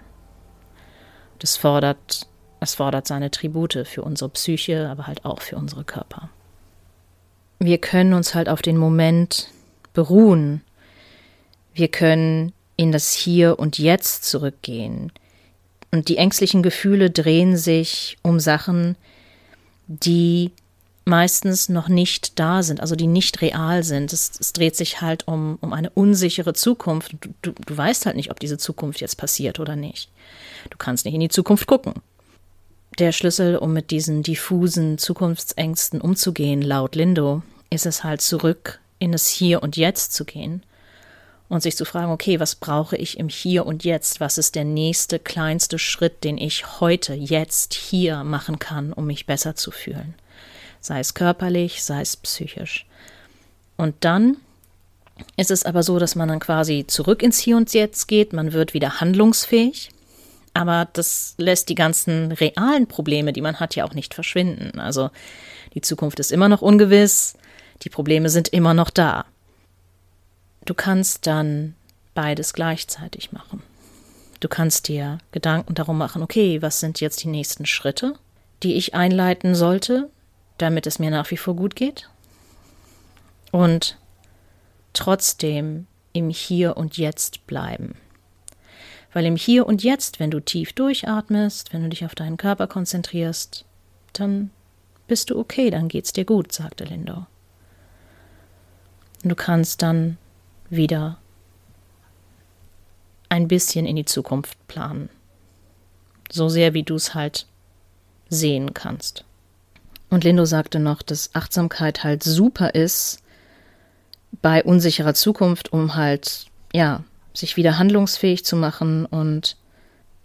Das fordert, es fordert seine Tribute für unsere Psyche, aber halt auch für unsere Körper. Wir können uns halt auf den Moment beruhen, Wir können in das Hier und Jetzt zurückgehen. Und die ängstlichen Gefühle drehen sich um Sachen, die meistens noch nicht da sind, also die nicht real sind. Es, es dreht sich halt um, um eine unsichere Zukunft. Du, du, du weißt halt nicht, ob diese Zukunft jetzt passiert oder nicht. Du kannst nicht in die Zukunft gucken. Der Schlüssel, um mit diesen diffusen Zukunftsängsten umzugehen, laut Lindo, ist es halt zurück in das Hier und Jetzt zu gehen und sich zu fragen, okay, was brauche ich im Hier und Jetzt? Was ist der nächste, kleinste Schritt, den ich heute, jetzt, hier machen kann, um mich besser zu fühlen? Sei es körperlich, sei es psychisch. Und dann ist es aber so, dass man dann quasi zurück ins Hier und Jetzt geht, man wird wieder handlungsfähig, aber das lässt die ganzen realen Probleme, die man hat, ja auch nicht verschwinden. Also die Zukunft ist immer noch ungewiss, die Probleme sind immer noch da. Du kannst dann beides gleichzeitig machen. Du kannst dir Gedanken darum machen, okay, was sind jetzt die nächsten Schritte, die ich einleiten sollte, damit es mir nach wie vor gut geht? Und trotzdem im Hier und Jetzt bleiben. Weil im Hier und Jetzt, wenn du tief durchatmest, wenn du dich auf deinen Körper konzentrierst, dann bist du okay, dann geht's dir gut, sagte Lindo. Du kannst dann wieder ein bisschen in die Zukunft planen. So sehr, wie du es halt sehen kannst. Und Lindo sagte noch, dass Achtsamkeit halt super ist bei unsicherer Zukunft, um halt, ja, sich wieder handlungsfähig zu machen und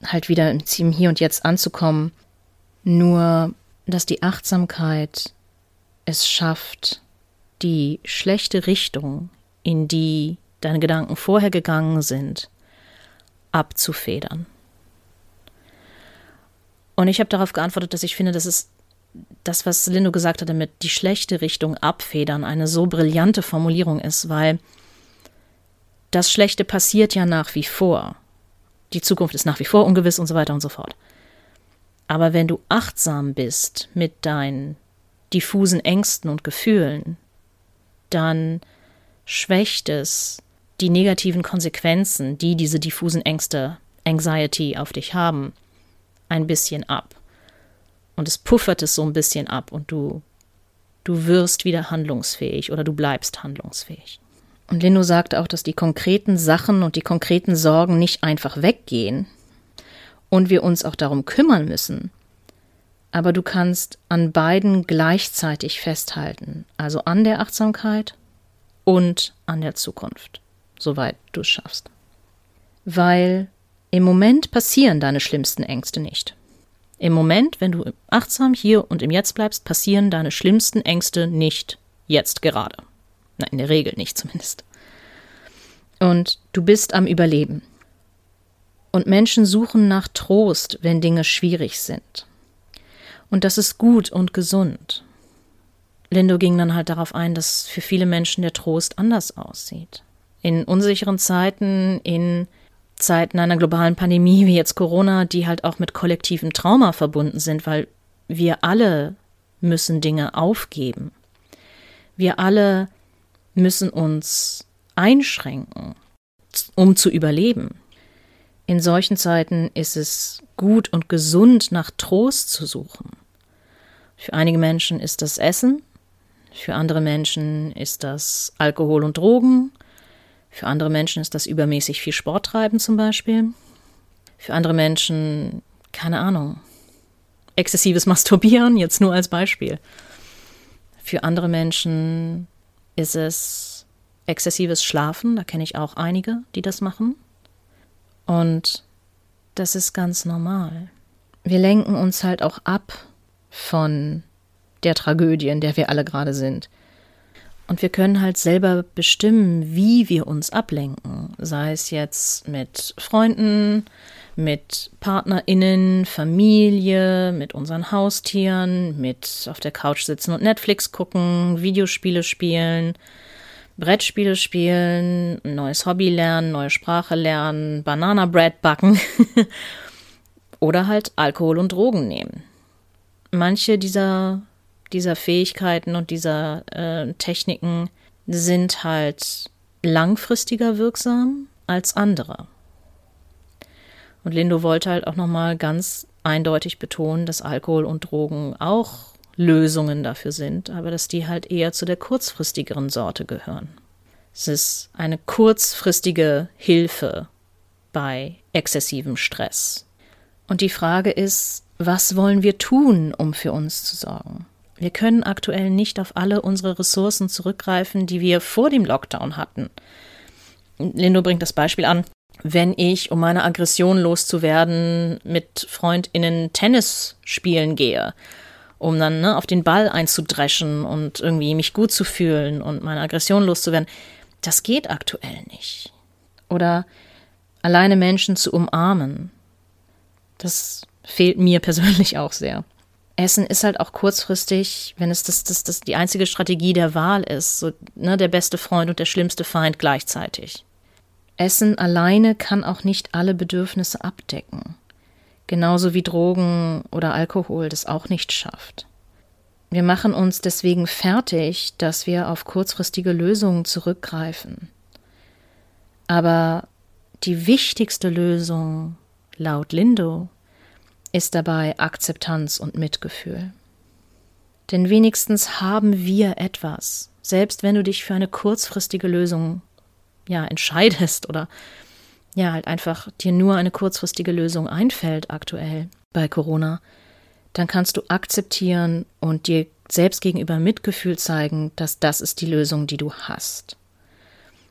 halt wieder im Hier und Jetzt anzukommen. Nur, dass die Achtsamkeit es schafft, die schlechte Richtung, in die deine Gedanken vorher gegangen sind, abzufedern. Und ich habe darauf geantwortet, dass ich finde, dass es das, was Lindo gesagt hat, damit die schlechte Richtung abfedern, eine so brillante Formulierung ist, weil das Schlechte passiert ja nach wie vor. Die Zukunft ist nach wie vor ungewiss und so weiter und so fort. Aber wenn du achtsam bist mit deinen diffusen Ängsten und Gefühlen, dann schwächt es die negativen Konsequenzen, die diese diffusen Ängste, Anxiety auf dich haben, ein bisschen ab. Und es puffert es so ein bisschen ab und du, du wirst wieder handlungsfähig oder du bleibst handlungsfähig. Und Lino sagt auch, dass die konkreten Sachen und die konkreten Sorgen nicht einfach weggehen und wir uns auch darum kümmern müssen. Aber du kannst an beiden gleichzeitig festhalten, also an der Achtsamkeit und an der Zukunft, soweit du es schaffst. Weil im Moment passieren deine schlimmsten Ängste nicht. Im Moment, wenn du achtsam hier und im Jetzt bleibst, passieren deine schlimmsten Ängste nicht jetzt gerade. Na, in der Regel nicht zumindest. Und du bist am Überleben. Und Menschen suchen nach Trost, wenn Dinge schwierig sind. Und das ist gut und gesund. Lindo ging dann halt darauf ein, dass für viele Menschen der Trost anders aussieht. In unsicheren Zeiten, in Zeiten einer globalen Pandemie wie jetzt Corona, die halt auch mit kollektivem Trauma verbunden sind, weil wir alle müssen Dinge aufgeben. Wir alle müssen uns einschränken, um zu überleben. In solchen Zeiten ist es gut und gesund, nach Trost zu suchen. Für einige Menschen ist das Essen, für andere Menschen ist das Alkohol und Drogen, für andere Menschen ist das übermäßig viel Sport treiben zum Beispiel. Für andere Menschen, keine Ahnung, exzessives Masturbieren, jetzt nur als Beispiel. Für andere Menschen ist es exzessives Schlafen, da kenne ich auch einige, die das machen. Und das ist ganz normal. Wir lenken uns halt auch ab von der Tragödie, in der wir alle gerade sind. Und wir können halt selber bestimmen, wie wir uns ablenken. Sei es jetzt mit Freunden, mit PartnerInnen, Familie, mit unseren Haustieren, mit auf der Couch sitzen und Netflix gucken, Videospiele spielen, Brettspiele spielen, ein neues Hobby lernen, neue Sprache lernen, Banana Bread backen oder halt Alkohol und Drogen nehmen. Manche dieser dieser Fähigkeiten und dieser äh, Techniken sind halt langfristiger wirksam als andere. Und Lindo wollte halt auch nochmal ganz eindeutig betonen, dass Alkohol und Drogen auch Lösungen dafür sind, aber dass die halt eher zu der kurzfristigeren Sorte gehören. Es ist eine kurzfristige Hilfe bei exzessivem Stress. Und die Frage ist, was wollen wir tun, um für uns zu sorgen? Wir können aktuell nicht auf alle unsere Ressourcen zurückgreifen, die wir vor dem Lockdown hatten. Lindo bringt das Beispiel an, wenn ich, um meine Aggression loszuwerden, mit FreundInnen Tennis spielen gehe, um dann ne, auf den Ball einzudreschen und irgendwie mich gut zu fühlen und meine Aggression loszuwerden, das geht aktuell nicht. Oder alleine Menschen zu umarmen, das fehlt mir persönlich auch sehr. Essen ist halt auch kurzfristig, wenn es das, das, das die einzige Strategie der Wahl ist, so ne, der beste Freund und der schlimmste Feind gleichzeitig. Essen alleine kann auch nicht alle Bedürfnisse abdecken. Genauso wie Drogen oder Alkohol das auch nicht schafft. Wir machen uns deswegen fertig, dass wir auf kurzfristige Lösungen zurückgreifen. Aber die wichtigste Lösung, laut Lindo, ist dabei Akzeptanz und Mitgefühl. Denn wenigstens haben wir etwas, selbst wenn du dich für eine kurzfristige Lösung ja entscheidest oder ja halt einfach dir nur eine kurzfristige Lösung einfällt aktuell bei Corona, dann kannst du akzeptieren und dir selbst gegenüber Mitgefühl zeigen, dass das ist die Lösung, die du hast.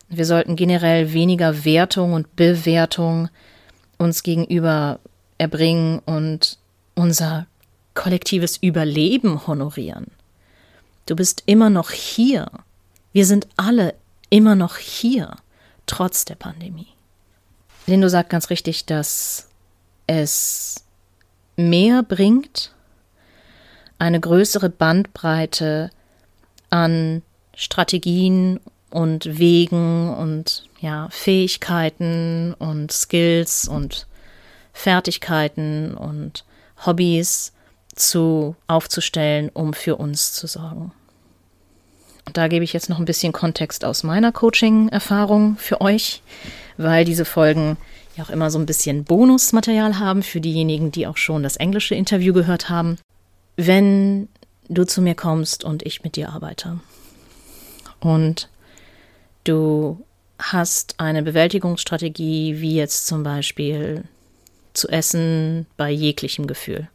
Wir sollten generell weniger Wertung und Bewertung uns gegenüber erbringen und unser kollektives Überleben honorieren. Du bist immer noch hier. Wir sind alle immer noch hier, trotz der Pandemie. Lindo sagt ganz richtig, dass es mehr bringt, eine größere Bandbreite an Strategien und Wegen und ja, Fähigkeiten und Skills und Fertigkeiten und Hobbys zu aufzustellen, um für uns zu sorgen. Und da gebe ich jetzt noch ein bisschen Kontext aus meiner Coaching-Erfahrung für euch, weil diese Folgen ja auch immer so ein bisschen Bonusmaterial haben für diejenigen, die auch schon das englische Interview gehört haben. Wenn du zu mir kommst und ich mit dir arbeite und du hast eine Bewältigungsstrategie, wie jetzt zum Beispiel zu essen bei jeglichem Gefühl.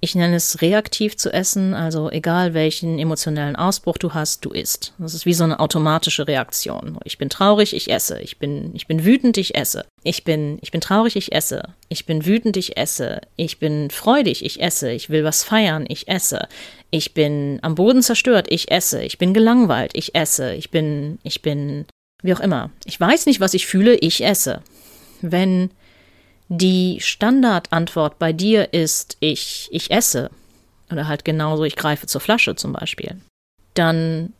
Ich nenne es reaktiv zu essen, also egal welchen emotionellen Ausbruch du hast, du isst. Das ist wie so eine automatische Reaktion. Ich bin traurig, ich esse. Ich bin, ich bin wütend, ich esse. Ich bin, ich bin traurig, ich esse. Ich bin wütend, ich esse. Ich bin freudig, ich esse. Ich will was feiern, ich esse. Ich bin am Boden zerstört, ich esse. Ich bin gelangweilt, ich esse. Ich bin, ich bin, wie auch immer. Ich weiß nicht, was ich fühle, ich esse. Wenn die Standardantwort bei dir ist ich, ich esse, oder halt genauso, ich greife zur Flasche zum Beispiel, dann,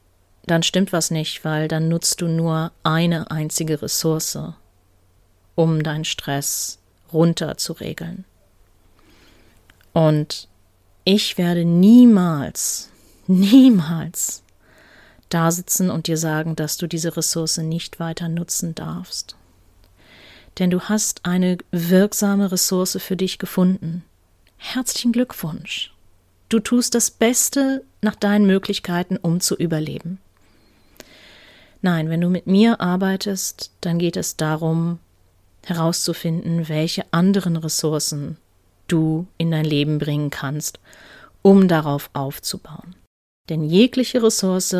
dann stimmt was nicht, weil dann nutzt du nur eine einzige Ressource, um deinen Stress runter zu regeln. Und ich werde niemals, niemals da sitzen und dir sagen, dass du diese Ressource nicht weiter nutzen darfst denn du hast eine wirksame Ressource für dich gefunden. Herzlichen Glückwunsch. Du tust das Beste nach deinen Möglichkeiten, um zu überleben. Nein, wenn du mit mir arbeitest, dann geht es darum, herauszufinden, welche anderen Ressourcen du in dein Leben bringen kannst, um darauf aufzubauen. Denn jegliche Ressource,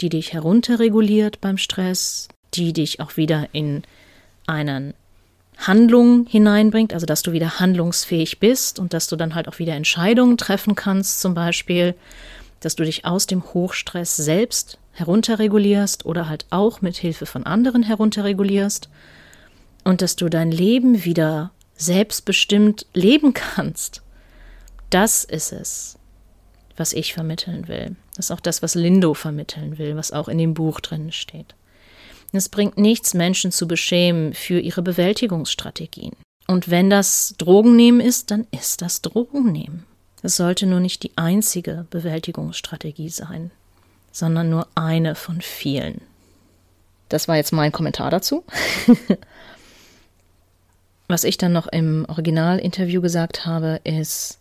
die dich herunterreguliert beim Stress, die dich auch wieder in einen Handlung hineinbringt, also dass du wieder handlungsfähig bist und dass du dann halt auch wieder Entscheidungen treffen kannst, zum Beispiel, dass du dich aus dem Hochstress selbst herunterregulierst oder halt auch mit Hilfe von anderen herunterregulierst und dass du dein Leben wieder selbstbestimmt leben kannst. Das ist es, was ich vermitteln will. Das ist auch das, was Lindo vermitteln will, was auch in dem Buch drin steht. Es bringt nichts, Menschen zu beschämen für ihre Bewältigungsstrategien. Und wenn das Drogennehmen ist, dann ist das Drogennehmen. Es sollte nur nicht die einzige Bewältigungsstrategie sein, sondern nur eine von vielen. Das war jetzt mein Kommentar dazu. Was ich dann noch im Originalinterview gesagt habe, ist,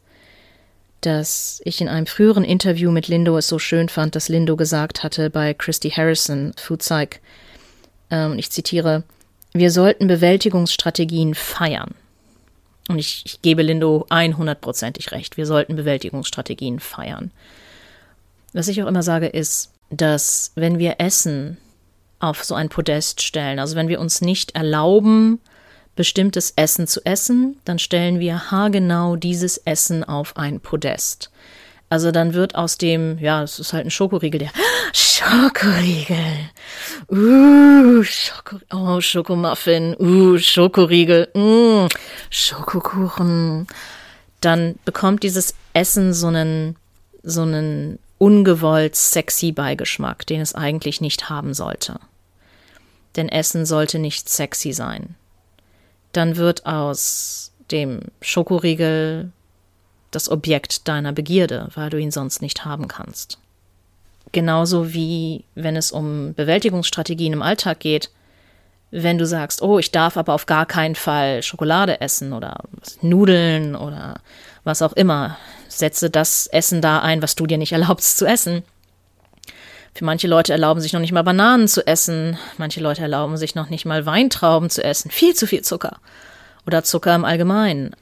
dass ich in einem früheren Interview mit Lindo es so schön fand, dass Lindo gesagt hatte bei Christy Harrison, Food Psych, ähm, ich zitiere, wir sollten Bewältigungsstrategien feiern. Und ich, ich gebe Lindo 100%ig recht. Wir sollten Bewältigungsstrategien feiern. Was ich auch immer sage, ist, dass wenn wir Essen auf so ein Podest stellen, also wenn wir uns nicht erlauben, bestimmtes Essen zu essen, dann stellen wir haargenau dieses Essen auf ein Podest. Also dann wird aus dem, ja, es ist halt ein Schokoriegel, der Schokoriegel. Uh, Schoko, oh, Schokomuffin. Uh, Schokoriegel. Mm, Schokokuchen. Dann bekommt dieses Essen so einen, so einen ungewollt sexy Beigeschmack, den es eigentlich nicht haben sollte. Denn Essen sollte nicht sexy sein. Dann wird aus dem Schokoriegel das Objekt deiner Begierde, weil du ihn sonst nicht haben kannst. Genauso wie wenn es um Bewältigungsstrategien im Alltag geht, wenn du sagst, oh, ich darf aber auf gar keinen Fall Schokolade essen oder Nudeln oder was auch immer, setze das Essen da ein, was du dir nicht erlaubst zu essen. Für manche Leute erlauben sich noch nicht mal Bananen zu essen, manche Leute erlauben sich noch nicht mal Weintrauben zu essen, viel zu viel Zucker oder Zucker im Allgemeinen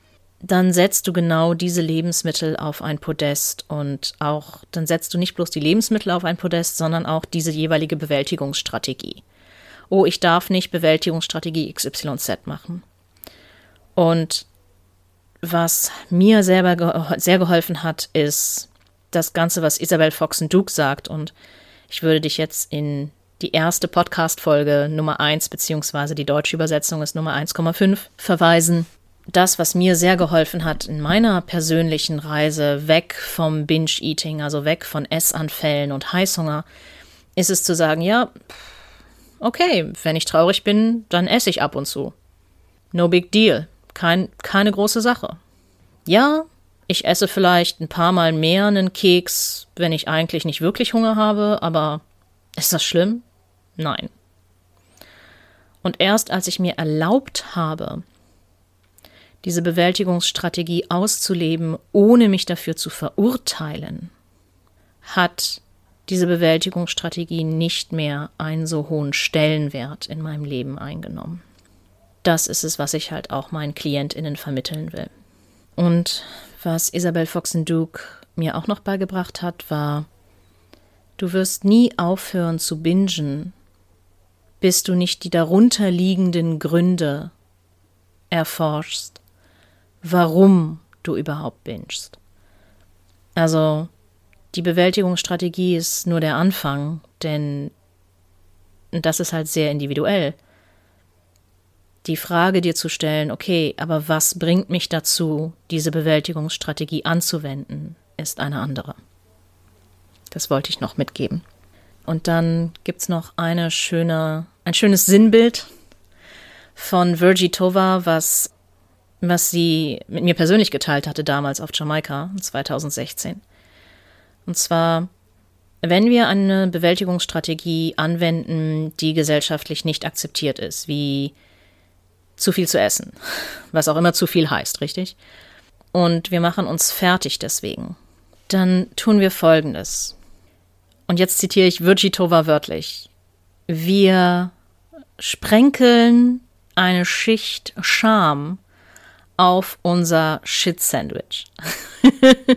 dann setzt du genau diese Lebensmittel auf ein Podest und auch, dann setzt du nicht bloß die Lebensmittel auf ein Podest, sondern auch diese jeweilige Bewältigungsstrategie. Oh, ich darf nicht Bewältigungsstrategie XYZ machen. Und was mir selber ge sehr geholfen hat, ist das Ganze, was Isabel Foxen Duke sagt. Und ich würde dich jetzt in die erste Podcast-Folge Nummer 1, beziehungsweise die deutsche Übersetzung ist Nummer 1,5 verweisen das, was mir sehr geholfen hat in meiner persönlichen Reise weg vom Binge-Eating, also weg von Essanfällen und Heißhunger, ist es zu sagen, ja, okay, wenn ich traurig bin, dann esse ich ab und zu. No big deal. Kein, keine große Sache. Ja, ich esse vielleicht ein paar Mal mehr einen Keks, wenn ich eigentlich nicht wirklich Hunger habe, aber ist das schlimm? Nein. Und erst als ich mir erlaubt habe, diese Bewältigungsstrategie auszuleben, ohne mich dafür zu verurteilen, hat diese Bewältigungsstrategie nicht mehr einen so hohen Stellenwert in meinem Leben eingenommen. Das ist es, was ich halt auch meinen KlientInnen vermitteln will. Und was Isabel Foxen-Duke mir auch noch beigebracht hat, war, du wirst nie aufhören zu bingen, bis du nicht die darunterliegenden Gründe erforschst warum du überhaupt bingst. Also die Bewältigungsstrategie ist nur der Anfang, denn das ist halt sehr individuell. Die Frage dir zu stellen, okay, aber was bringt mich dazu, diese Bewältigungsstrategie anzuwenden, ist eine andere. Das wollte ich noch mitgeben. Und dann gibt es noch eine schöne, ein schönes Sinnbild von Virgie Tova, was was sie mit mir persönlich geteilt hatte damals auf Jamaika 2016. Und zwar, wenn wir eine Bewältigungsstrategie anwenden, die gesellschaftlich nicht akzeptiert ist, wie zu viel zu essen, was auch immer zu viel heißt, richtig? Und wir machen uns fertig deswegen, dann tun wir Folgendes. Und jetzt zitiere ich Virgitova wörtlich. Wir sprenkeln eine Schicht Scham auf unser Shit-Sandwich.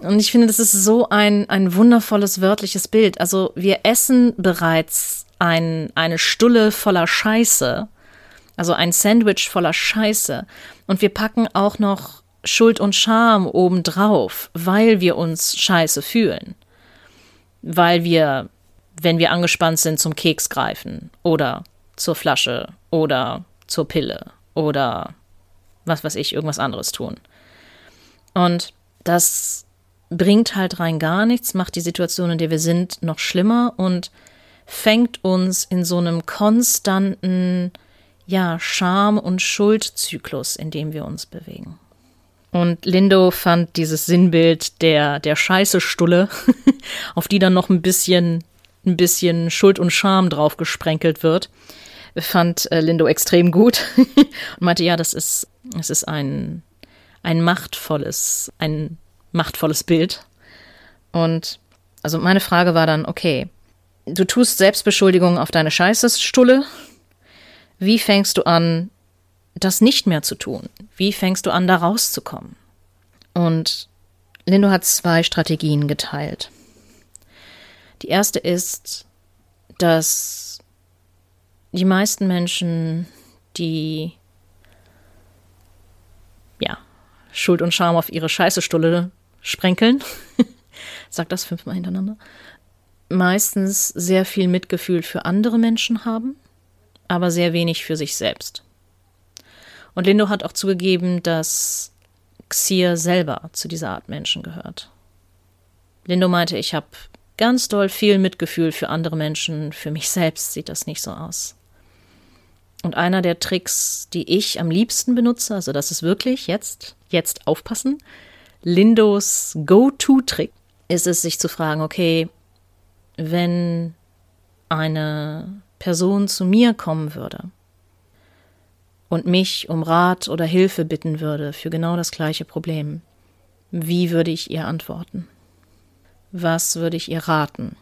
Und ich finde, das ist so ein, ein wundervolles wörtliches Bild. Also wir essen bereits ein, eine Stulle voller Scheiße, also ein Sandwich voller Scheiße. Und wir packen auch noch Schuld und Scham obendrauf, weil wir uns scheiße fühlen. Weil wir, wenn wir angespannt sind, zum Keks greifen oder zur Flasche oder zur Pille oder was weiß ich, irgendwas anderes tun. Und das bringt halt rein gar nichts, macht die Situation, in der wir sind, noch schlimmer und fängt uns in so einem konstanten, ja, Scham- und Schuldzyklus, in dem wir uns bewegen. Und Lindo fand dieses Sinnbild der, der Scheiße-Stulle, auf die dann noch ein bisschen ein bisschen Schuld und Scham drauf gesprenkelt wird, fand äh, Lindo extrem gut und meinte, ja, das ist, es ist ein, ein machtvolles, ein machtvolles Bild. Und also meine Frage war dann, okay, du tust Selbstbeschuldigung auf deine Scheißestulle. Wie fängst du an, das nicht mehr zu tun? Wie fängst du an, da rauszukommen? Und Lindo hat zwei Strategien geteilt. Die erste ist, dass die meisten Menschen, die ja, Schuld und Scham auf ihre Scheißestulle sprenkeln, sag das fünfmal hintereinander, meistens sehr viel Mitgefühl für andere Menschen haben, aber sehr wenig für sich selbst. Und Lindo hat auch zugegeben, dass Xir selber zu dieser Art Menschen gehört. Lindo meinte, ich habe ganz doll viel Mitgefühl für andere Menschen, für mich selbst sieht das nicht so aus. Und einer der Tricks, die ich am liebsten benutze, also das ist wirklich jetzt, jetzt aufpassen, Lindos Go-To-Trick ist es, sich zu fragen, okay, wenn eine Person zu mir kommen würde und mich um Rat oder Hilfe bitten würde für genau das gleiche Problem, wie würde ich ihr antworten? Was würde ich ihr raten?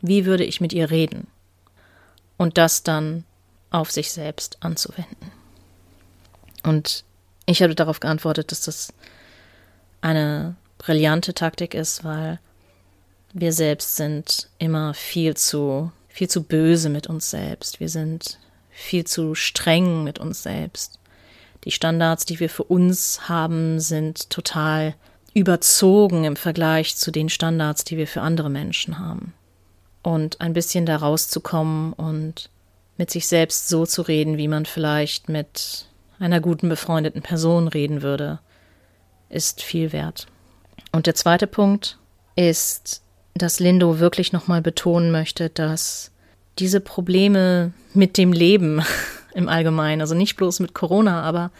Wie würde ich mit ihr reden? Und das dann auf sich selbst anzuwenden. Und ich habe darauf geantwortet, dass das eine brillante Taktik ist, weil wir selbst sind immer viel zu, viel zu böse mit uns selbst. Wir sind viel zu streng mit uns selbst. Die Standards, die wir für uns haben, sind total überzogen im Vergleich zu den Standards, die wir für andere Menschen haben. Und ein bisschen da rauszukommen und mit sich selbst so zu reden, wie man vielleicht mit einer guten befreundeten Person reden würde, ist viel wert. Und der zweite Punkt ist, dass Lindo wirklich nochmal betonen möchte, dass diese Probleme mit dem Leben im Allgemeinen, also nicht bloß mit Corona, aber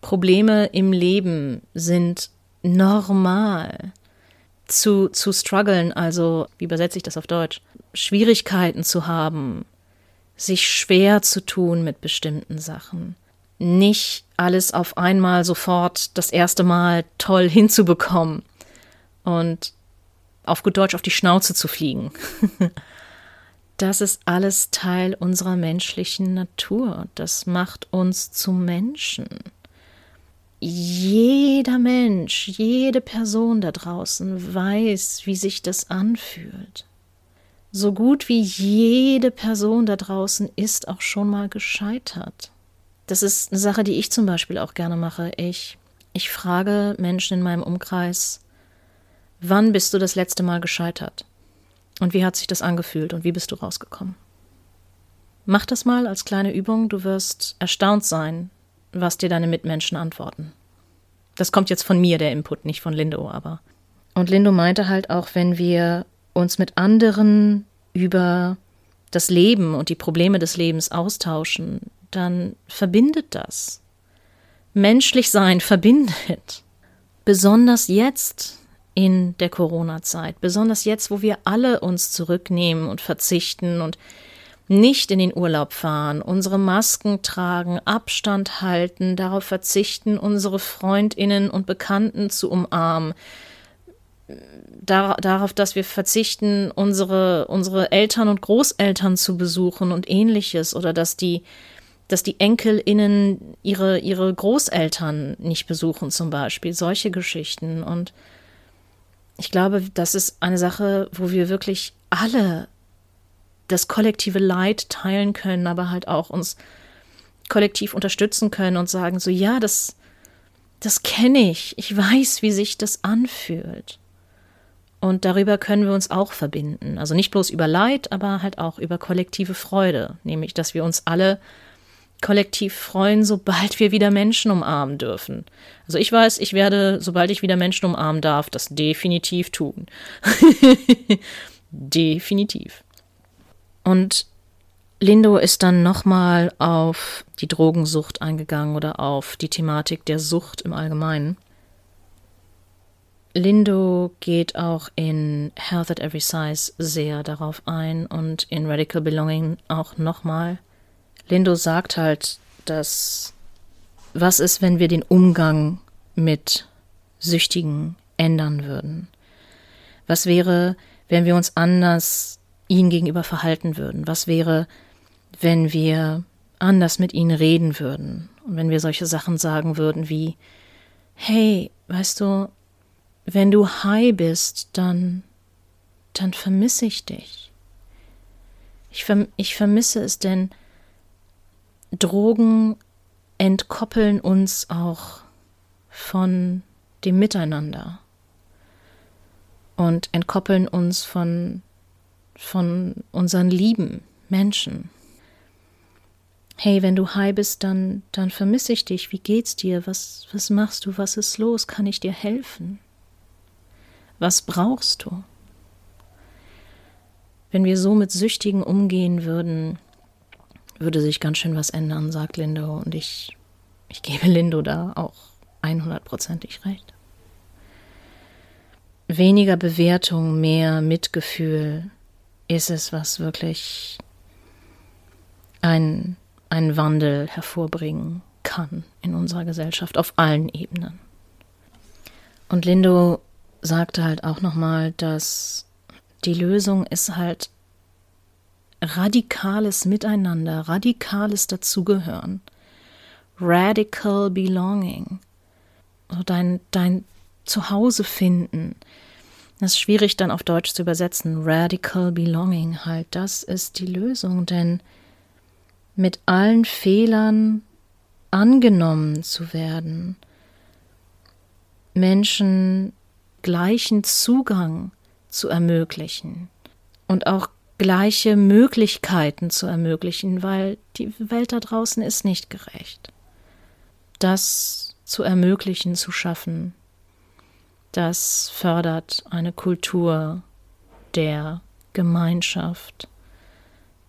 Probleme im Leben sind normal zu, zu strugglen, also wie übersetze ich das auf Deutsch? Schwierigkeiten zu haben, sich schwer zu tun mit bestimmten Sachen nicht alles auf einmal sofort das erste Mal toll hinzubekommen und auf gut Deutsch auf die Schnauze zu fliegen. Das ist alles Teil unserer menschlichen Natur. Das macht uns zu Menschen. Jeder Mensch, jede Person da draußen weiß, wie sich das anfühlt. So gut wie jede Person da draußen ist auch schon mal gescheitert. Das ist eine Sache, die ich zum Beispiel auch gerne mache. Ich, ich frage Menschen in meinem Umkreis, wann bist du das letzte Mal gescheitert? Und wie hat sich das angefühlt und wie bist du rausgekommen? Mach das mal als kleine Übung, du wirst erstaunt sein, was dir deine Mitmenschen antworten. Das kommt jetzt von mir, der Input, nicht von Lindo, aber. Und Lindo meinte halt auch, wenn wir uns mit anderen über das Leben und die Probleme des Lebens austauschen, dann verbindet das. Menschlich sein verbindet. Besonders jetzt in der Corona-Zeit, besonders jetzt, wo wir alle uns zurücknehmen und verzichten und nicht in den Urlaub fahren, unsere Masken tragen, Abstand halten, darauf verzichten, unsere Freundinnen und Bekannten zu umarmen, dar darauf, dass wir verzichten, unsere, unsere Eltern und Großeltern zu besuchen und ähnliches oder dass die dass die EnkelInnen ihre, ihre Großeltern nicht besuchen, zum Beispiel. Solche Geschichten. Und ich glaube, das ist eine Sache, wo wir wirklich alle das kollektive Leid teilen können, aber halt auch uns kollektiv unterstützen können und sagen so, ja, das, das kenne ich. Ich weiß, wie sich das anfühlt. Und darüber können wir uns auch verbinden. Also nicht bloß über Leid, aber halt auch über kollektive Freude. Nämlich, dass wir uns alle kollektiv freuen, sobald wir wieder Menschen umarmen dürfen. Also ich weiß, ich werde, sobald ich wieder Menschen umarmen darf, das definitiv tun. definitiv. Und Lindo ist dann nochmal auf die Drogensucht eingegangen oder auf die Thematik der Sucht im Allgemeinen. Lindo geht auch in Health at Every Size sehr darauf ein und in Radical Belonging auch nochmal. Lindo sagt halt, dass was ist, wenn wir den Umgang mit Süchtigen ändern würden? Was wäre, wenn wir uns anders ihnen gegenüber verhalten würden? Was wäre, wenn wir anders mit ihnen reden würden? Und wenn wir solche Sachen sagen würden wie, hey, weißt du, wenn du high bist, dann, dann vermisse ich dich. Ich, verm ich vermisse es, denn Drogen entkoppeln uns auch von dem Miteinander und entkoppeln uns von, von unseren lieben Menschen. Hey, wenn du high bist, dann, dann vermisse ich dich. Wie geht's dir? Was, was machst du? Was ist los? Kann ich dir helfen? Was brauchst du? Wenn wir so mit Süchtigen umgehen würden, würde sich ganz schön was ändern, sagt Lindo. Und ich, ich gebe Lindo da auch 100%ig recht. Weniger Bewertung, mehr Mitgefühl ist es, was wirklich einen Wandel hervorbringen kann in unserer Gesellschaft auf allen Ebenen. Und Lindo sagte halt auch nochmal, dass die Lösung ist halt radikales Miteinander, radikales Dazugehören, radical belonging, also dein, dein Zuhause finden. Das ist schwierig dann auf Deutsch zu übersetzen. Radical belonging halt, das ist die Lösung, denn mit allen Fehlern angenommen zu werden, Menschen gleichen Zugang zu ermöglichen und auch gleiche Möglichkeiten zu ermöglichen, weil die Welt da draußen ist nicht gerecht. Das zu ermöglichen, zu schaffen, das fördert eine Kultur der Gemeinschaft,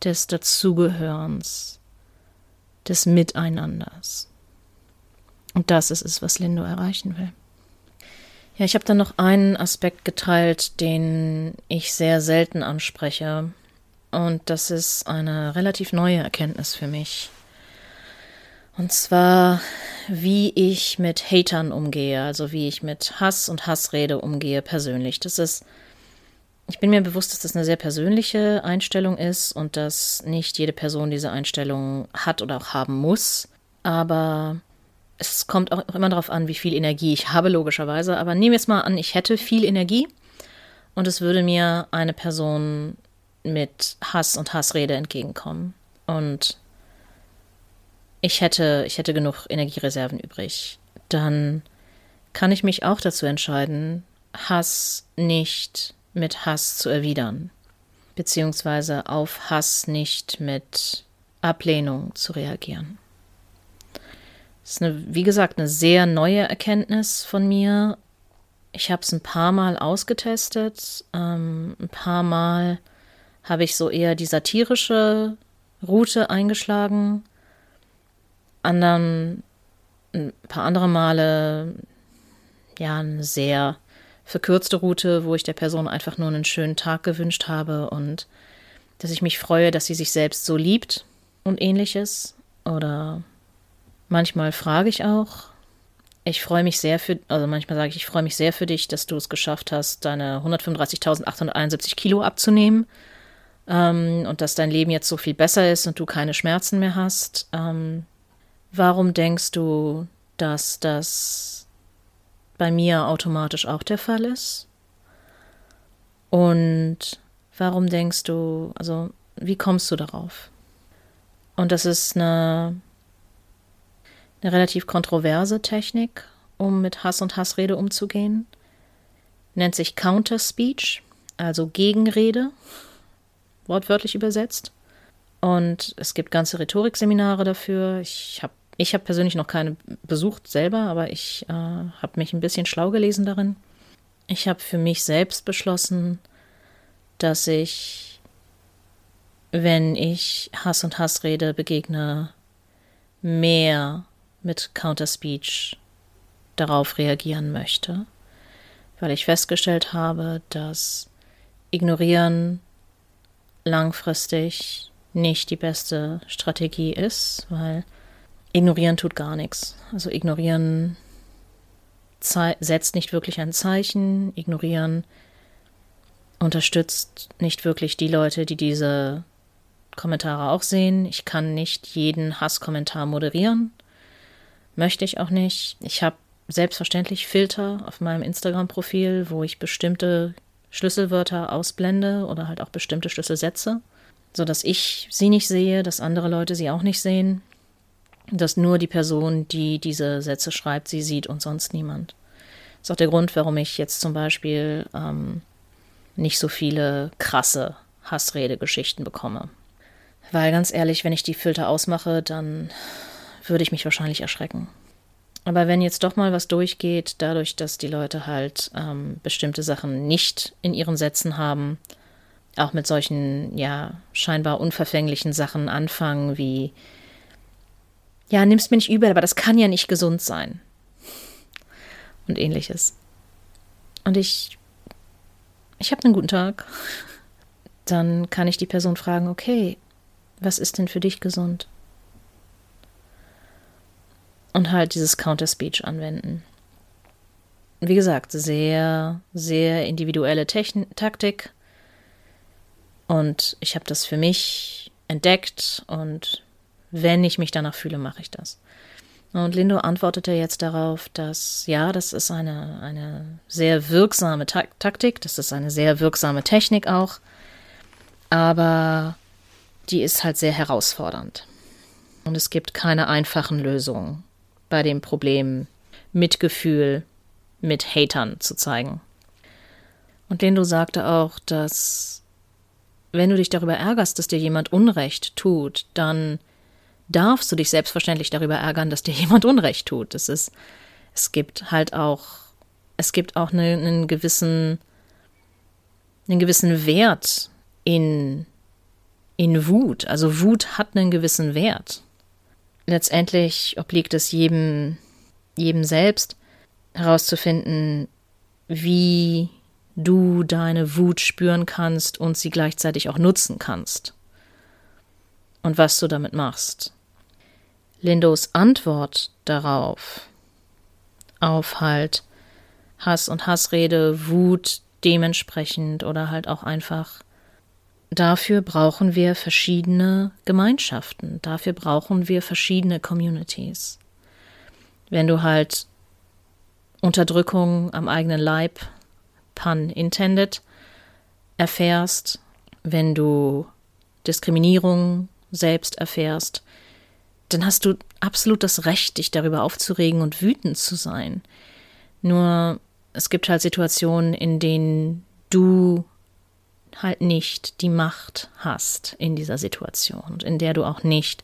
des Dazugehörens, des Miteinanders. Und das ist es, was Lindo erreichen will. Ja, ich habe dann noch einen Aspekt geteilt, den ich sehr selten anspreche. Und das ist eine relativ neue Erkenntnis für mich. Und zwar, wie ich mit Hatern umgehe, also wie ich mit Hass und Hassrede umgehe persönlich. Das ist, ich bin mir bewusst, dass das eine sehr persönliche Einstellung ist und dass nicht jede Person diese Einstellung hat oder auch haben muss. Aber es kommt auch immer darauf an, wie viel Energie ich habe, logischerweise. Aber nehmen wir jetzt mal an, ich hätte viel Energie und es würde mir eine Person mit Hass und Hassrede entgegenkommen. Und ich hätte, ich hätte genug Energiereserven übrig. Dann kann ich mich auch dazu entscheiden, Hass nicht mit Hass zu erwidern, beziehungsweise auf Hass nicht mit Ablehnung zu reagieren. Das ist, eine, wie gesagt, eine sehr neue Erkenntnis von mir. Ich habe es ein paar Mal ausgetestet. Ähm, ein paar Mal habe ich so eher die satirische Route eingeschlagen. Anderen, ein paar andere Male, ja, eine sehr verkürzte Route, wo ich der Person einfach nur einen schönen Tag gewünscht habe und dass ich mich freue, dass sie sich selbst so liebt und ähnliches. Oder Manchmal frage ich auch. Ich freue mich sehr für, also manchmal sage ich, ich freue mich sehr für dich, dass du es geschafft hast, deine 135.871 Kilo abzunehmen ähm, und dass dein Leben jetzt so viel besser ist und du keine Schmerzen mehr hast. Ähm, warum denkst du, dass das bei mir automatisch auch der Fall ist? Und warum denkst du, also wie kommst du darauf? Und das ist eine eine relativ kontroverse Technik, um mit Hass und Hassrede umzugehen. Nennt sich Counter Speech, also Gegenrede, wortwörtlich übersetzt. Und es gibt ganze Rhetorikseminare dafür. Ich habe ich hab persönlich noch keine besucht selber, aber ich äh, habe mich ein bisschen schlau gelesen darin. Ich habe für mich selbst beschlossen, dass ich, wenn ich Hass und Hassrede begegne, mehr mit Counter-Speech darauf reagieren möchte. weil ich festgestellt habe, dass Ignorieren langfristig nicht die beste Strategie ist, weil Ignorieren tut gar nichts. Also ignorieren setzt nicht wirklich ein Zeichen, ignorieren unterstützt nicht wirklich die Leute, die diese Kommentare auch sehen. Ich kann nicht jeden Hasskommentar moderieren. Möchte ich auch nicht. Ich habe selbstverständlich Filter auf meinem Instagram-Profil, wo ich bestimmte Schlüsselwörter ausblende oder halt auch bestimmte Schlüsselsätze, sodass ich sie nicht sehe, dass andere Leute sie auch nicht sehen, dass nur die Person, die diese Sätze schreibt, sie sieht und sonst niemand. Das ist auch der Grund, warum ich jetzt zum Beispiel ähm, nicht so viele krasse Hassredegeschichten bekomme. Weil ganz ehrlich, wenn ich die Filter ausmache, dann würde ich mich wahrscheinlich erschrecken. Aber wenn jetzt doch mal was durchgeht, dadurch, dass die Leute halt ähm, bestimmte Sachen nicht in ihren Sätzen haben, auch mit solchen, ja, scheinbar unverfänglichen Sachen anfangen, wie, ja, nimm's mir nicht übel, aber das kann ja nicht gesund sein. Und ähnliches. Und ich, ich habe einen guten Tag. Dann kann ich die Person fragen, okay, was ist denn für dich gesund? Und halt dieses Counter-Speech anwenden. Wie gesagt, sehr, sehr individuelle Techn Taktik. Und ich habe das für mich entdeckt und wenn ich mich danach fühle, mache ich das. Und Lindo antwortete jetzt darauf, dass ja, das ist eine, eine sehr wirksame Ta Taktik, das ist eine sehr wirksame Technik auch, aber die ist halt sehr herausfordernd. Und es gibt keine einfachen Lösungen bei dem Problem, Mitgefühl mit Hatern zu zeigen. Und Lindo sagte auch, dass wenn du dich darüber ärgerst, dass dir jemand Unrecht tut, dann darfst du dich selbstverständlich darüber ärgern, dass dir jemand Unrecht tut. Es ist, es gibt halt auch, es gibt auch eine, einen gewissen, einen gewissen Wert in in Wut. Also Wut hat einen gewissen Wert. Letztendlich obliegt es jedem, jedem selbst herauszufinden, wie du deine Wut spüren kannst und sie gleichzeitig auch nutzen kannst. Und was du damit machst. Lindos Antwort darauf, auf halt Hass und Hassrede, Wut dementsprechend oder halt auch einfach Dafür brauchen wir verschiedene Gemeinschaften, dafür brauchen wir verschiedene Communities. Wenn du halt Unterdrückung am eigenen Leib, pun intended, erfährst, wenn du Diskriminierung selbst erfährst, dann hast du absolut das Recht, dich darüber aufzuregen und wütend zu sein. Nur es gibt halt Situationen, in denen du halt nicht die Macht hast in dieser Situation in der du auch nicht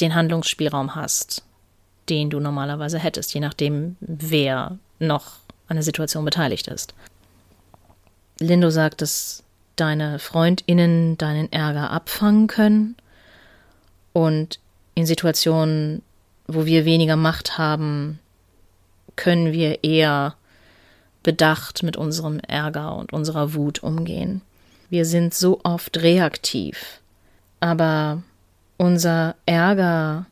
den Handlungsspielraum hast, den du normalerweise hättest, je nachdem, wer noch an der Situation beteiligt ist. Lindo sagt, dass deine Freundinnen deinen Ärger abfangen können und in Situationen, wo wir weniger Macht haben, können wir eher bedacht mit unserem Ärger und unserer Wut umgehen. Wir sind so oft reaktiv, aber unser Ärger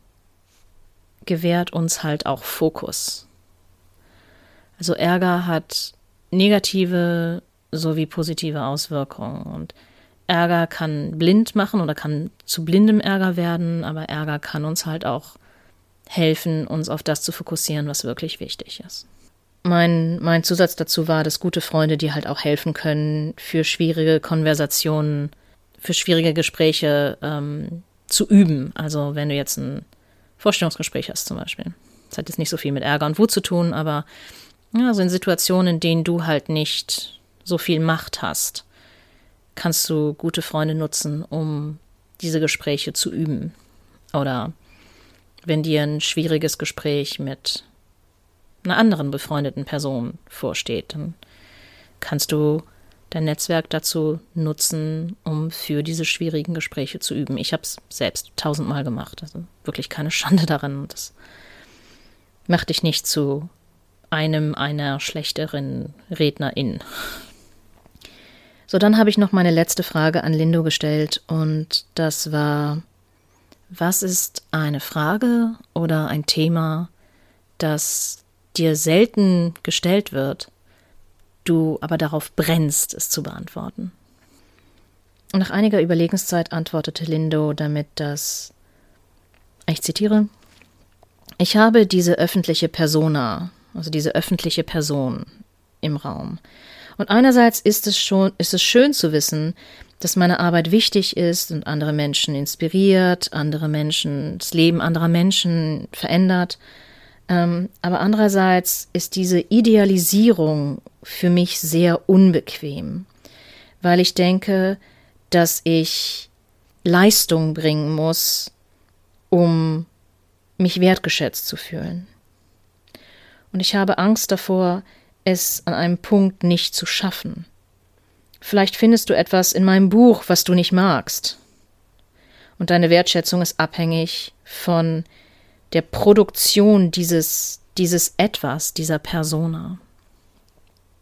gewährt uns halt auch Fokus. Also Ärger hat negative sowie positive Auswirkungen und Ärger kann blind machen oder kann zu blindem Ärger werden, aber Ärger kann uns halt auch helfen, uns auf das zu fokussieren, was wirklich wichtig ist. Mein, mein Zusatz dazu war, dass gute Freunde dir halt auch helfen können, für schwierige Konversationen, für schwierige Gespräche ähm, zu üben. Also wenn du jetzt ein Vorstellungsgespräch hast zum Beispiel. Das hat jetzt nicht so viel mit Ärger und Wut zu tun, aber ja, also in Situationen, in denen du halt nicht so viel Macht hast, kannst du gute Freunde nutzen, um diese Gespräche zu üben. Oder wenn dir ein schwieriges Gespräch mit einer anderen befreundeten Person vorsteht. Dann kannst du dein Netzwerk dazu nutzen, um für diese schwierigen Gespräche zu üben. Ich habe es selbst tausendmal gemacht. Also wirklich keine Schande daran. Das macht dich nicht zu einem einer schlechteren Rednerin. So, dann habe ich noch meine letzte Frage an Lindo gestellt und das war, was ist eine Frage oder ein Thema, das dir selten gestellt wird, du aber darauf brennst, es zu beantworten? Nach einiger Überlegenszeit antwortete Lindo damit, dass, ich zitiere, ich habe diese öffentliche Persona, also diese öffentliche Person im Raum. Und einerseits ist es schon, ist es schön zu wissen, dass meine Arbeit wichtig ist und andere Menschen inspiriert, andere Menschen, das Leben anderer Menschen verändert. Ähm, aber andererseits ist diese Idealisierung für mich sehr unbequem, weil ich denke, dass ich Leistung bringen muss, um mich wertgeschätzt zu fühlen. Und ich habe Angst davor, es an einem Punkt nicht zu schaffen. Vielleicht findest du etwas in meinem Buch, was du nicht magst. Und deine Wertschätzung ist abhängig von der Produktion dieses, dieses Etwas, dieser Persona.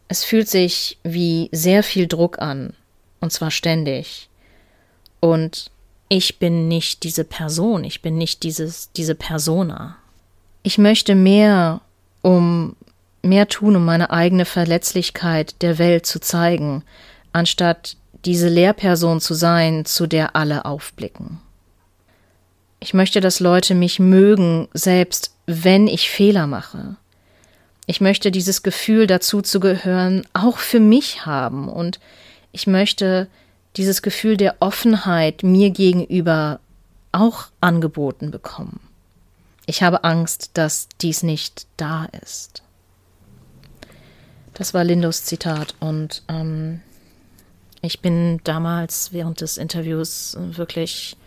Es fühlt sich wie sehr viel Druck an, und zwar ständig. Und ich bin nicht diese Person, ich bin nicht dieses, diese Persona. Ich möchte mehr, um mehr tun, um meine eigene Verletzlichkeit der Welt zu zeigen, anstatt diese Lehrperson zu sein, zu der alle aufblicken. Ich möchte, dass Leute mich mögen, selbst wenn ich Fehler mache. Ich möchte dieses Gefühl dazu zu gehören auch für mich haben und ich möchte dieses Gefühl der Offenheit mir gegenüber auch angeboten bekommen. Ich habe Angst, dass dies nicht da ist. Das war Lindos Zitat und ähm, ich bin damals während des Interviews wirklich,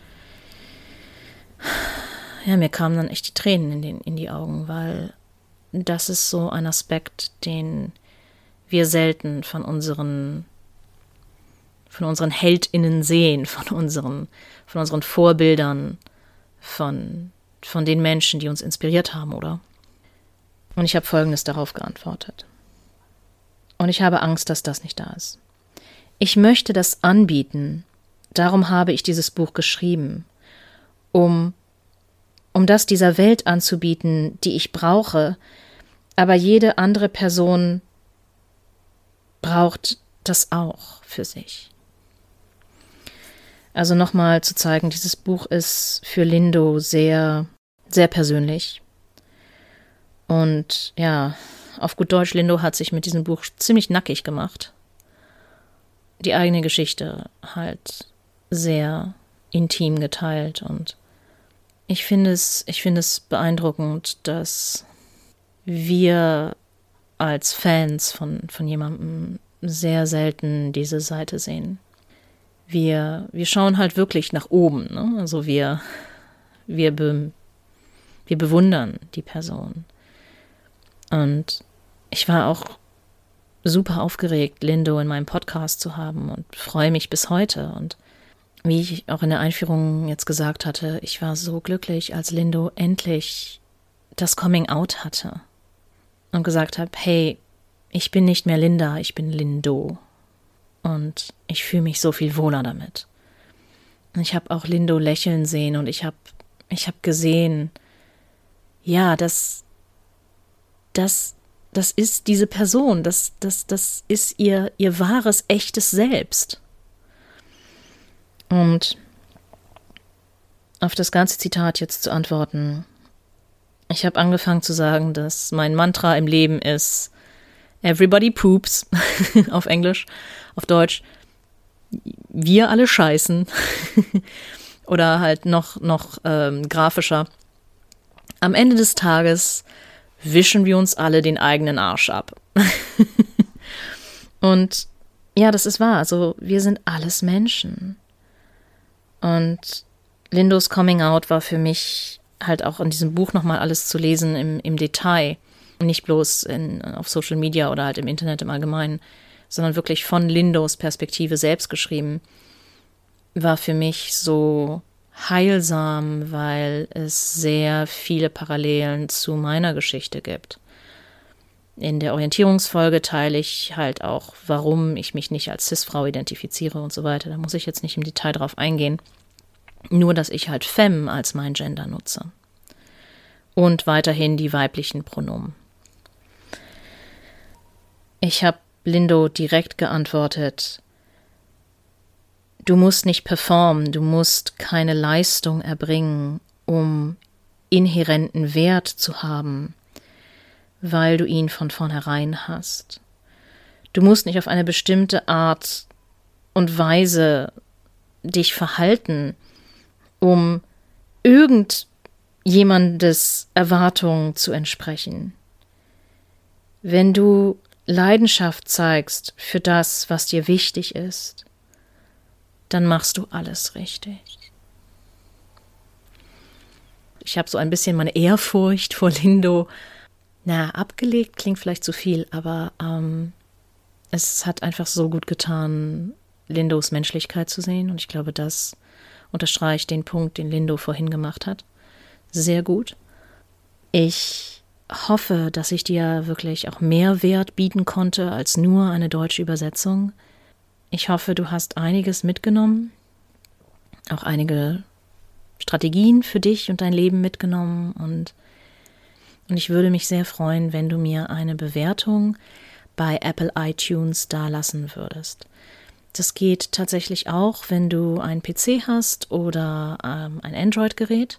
ja, mir kamen dann echt die Tränen in, den, in die Augen, weil das ist so ein Aspekt, den wir selten von unseren von unseren HeldInnen sehen, von unseren, von unseren Vorbildern, von, von den Menschen, die uns inspiriert haben, oder? Und ich habe Folgendes darauf geantwortet. Und ich habe Angst, dass das nicht da ist. Ich möchte das anbieten, darum habe ich dieses Buch geschrieben, um, um das dieser Welt anzubieten, die ich brauche, aber jede andere Person braucht das auch für sich. Also nochmal zu zeigen, dieses Buch ist für Lindo sehr, sehr persönlich. Und ja, auf gut Deutsch, Lindo hat sich mit diesem Buch ziemlich nackig gemacht. Die eigene Geschichte halt sehr intim geteilt und ich finde es, ich finde es beeindruckend, dass wir als Fans von, von jemandem sehr selten diese Seite sehen wir, wir schauen halt wirklich nach oben. Ne? Also wir, wir, be, wir bewundern die Person. Und ich war auch super aufgeregt, Lindo in meinem Podcast zu haben und freue mich bis heute. Und wie ich auch in der Einführung jetzt gesagt hatte, ich war so glücklich, als Lindo endlich das Coming Out hatte und gesagt hat, hey, ich bin nicht mehr Linda, ich bin Lindo. Und ich fühle mich so viel wohler damit. Ich habe auch Lindo lächeln sehen und ich habe ich hab gesehen, ja, das, das, das ist diese Person, das, das, das ist ihr, ihr wahres, echtes Selbst. Und auf das ganze Zitat jetzt zu antworten, ich habe angefangen zu sagen, dass mein Mantra im Leben ist, Everybody poops auf Englisch, auf Deutsch. Wir alle scheißen. Oder halt noch, noch ähm, grafischer. Am Ende des Tages wischen wir uns alle den eigenen Arsch ab. Und ja, das ist wahr. Also wir sind alles Menschen. Und Lindos Coming Out war für mich halt auch in diesem Buch nochmal alles zu lesen im, im Detail. Nicht bloß in, auf Social Media oder halt im Internet im Allgemeinen, sondern wirklich von Lindos Perspektive selbst geschrieben, war für mich so heilsam, weil es sehr viele Parallelen zu meiner Geschichte gibt. In der Orientierungsfolge teile ich halt auch, warum ich mich nicht als Cis-Frau identifiziere und so weiter. Da muss ich jetzt nicht im Detail drauf eingehen. Nur, dass ich halt Femme als mein Gender nutze. Und weiterhin die weiblichen Pronomen. Ich habe Lindo direkt geantwortet, du musst nicht performen, du musst keine Leistung erbringen, um inhärenten Wert zu haben, weil du ihn von vornherein hast. Du musst nicht auf eine bestimmte Art und Weise dich verhalten, um irgendjemandes Erwartungen zu entsprechen. Wenn du Leidenschaft zeigst für das, was dir wichtig ist, dann machst du alles richtig. Ich habe so ein bisschen meine Ehrfurcht vor Lindo. Na, abgelegt klingt vielleicht zu viel, aber ähm, es hat einfach so gut getan, Lindos Menschlichkeit zu sehen. Und ich glaube, das unterstreicht den Punkt, den Lindo vorhin gemacht hat. Sehr gut. Ich hoffe, dass ich dir wirklich auch mehr Wert bieten konnte als nur eine deutsche Übersetzung. Ich hoffe, du hast einiges mitgenommen, auch einige Strategien für dich und dein Leben mitgenommen und, und ich würde mich sehr freuen, wenn du mir eine Bewertung bei Apple iTunes dalassen würdest. Das geht tatsächlich auch, wenn du einen PC hast oder ähm, ein Android-Gerät.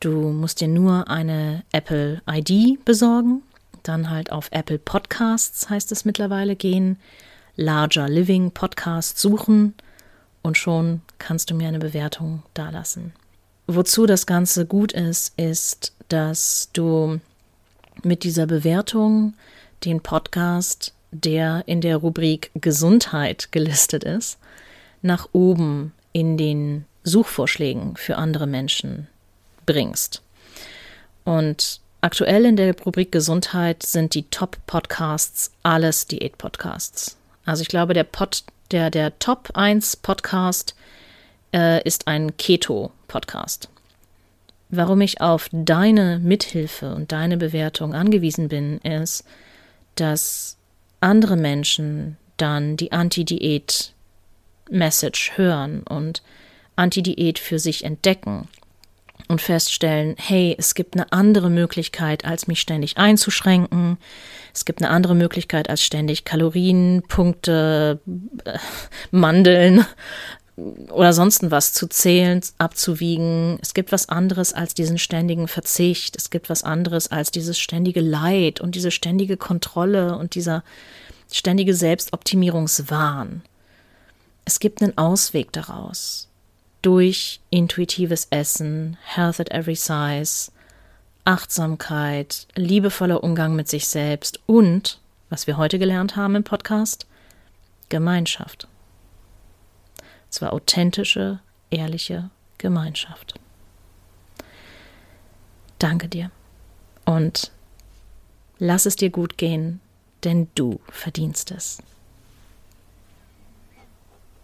Du musst dir nur eine Apple ID besorgen, dann halt auf Apple Podcasts heißt es mittlerweile gehen, Larger Living Podcast suchen und schon kannst du mir eine Bewertung dalassen. Wozu das Ganze gut ist, ist, dass du mit dieser Bewertung den Podcast, der in der Rubrik Gesundheit gelistet ist, nach oben in den Suchvorschlägen für andere Menschen bringst. Und aktuell in der Rubrik Gesundheit sind die Top-Podcasts alles Diät-Podcasts. Also ich glaube, der, Pod, der, der Top 1 Podcast äh, ist ein Keto-Podcast. Warum ich auf deine Mithilfe und deine Bewertung angewiesen bin, ist, dass andere Menschen dann die Anti-Diät-Message hören und Anti-Diät für sich entdecken und feststellen, hey, es gibt eine andere Möglichkeit, als mich ständig einzuschränken. Es gibt eine andere Möglichkeit, als ständig Kalorien, Punkte, äh, Mandeln oder sonst was zu zählen, abzuwiegen. Es gibt was anderes als diesen ständigen Verzicht. Es gibt was anderes als dieses ständige Leid und diese ständige Kontrolle und dieser ständige Selbstoptimierungswahn. Es gibt einen Ausweg daraus durch intuitives Essen, Health at Every Size, Achtsamkeit, liebevoller Umgang mit sich selbst und, was wir heute gelernt haben im Podcast, Gemeinschaft. Zwar authentische, ehrliche Gemeinschaft. Danke dir und lass es dir gut gehen, denn du verdienst es.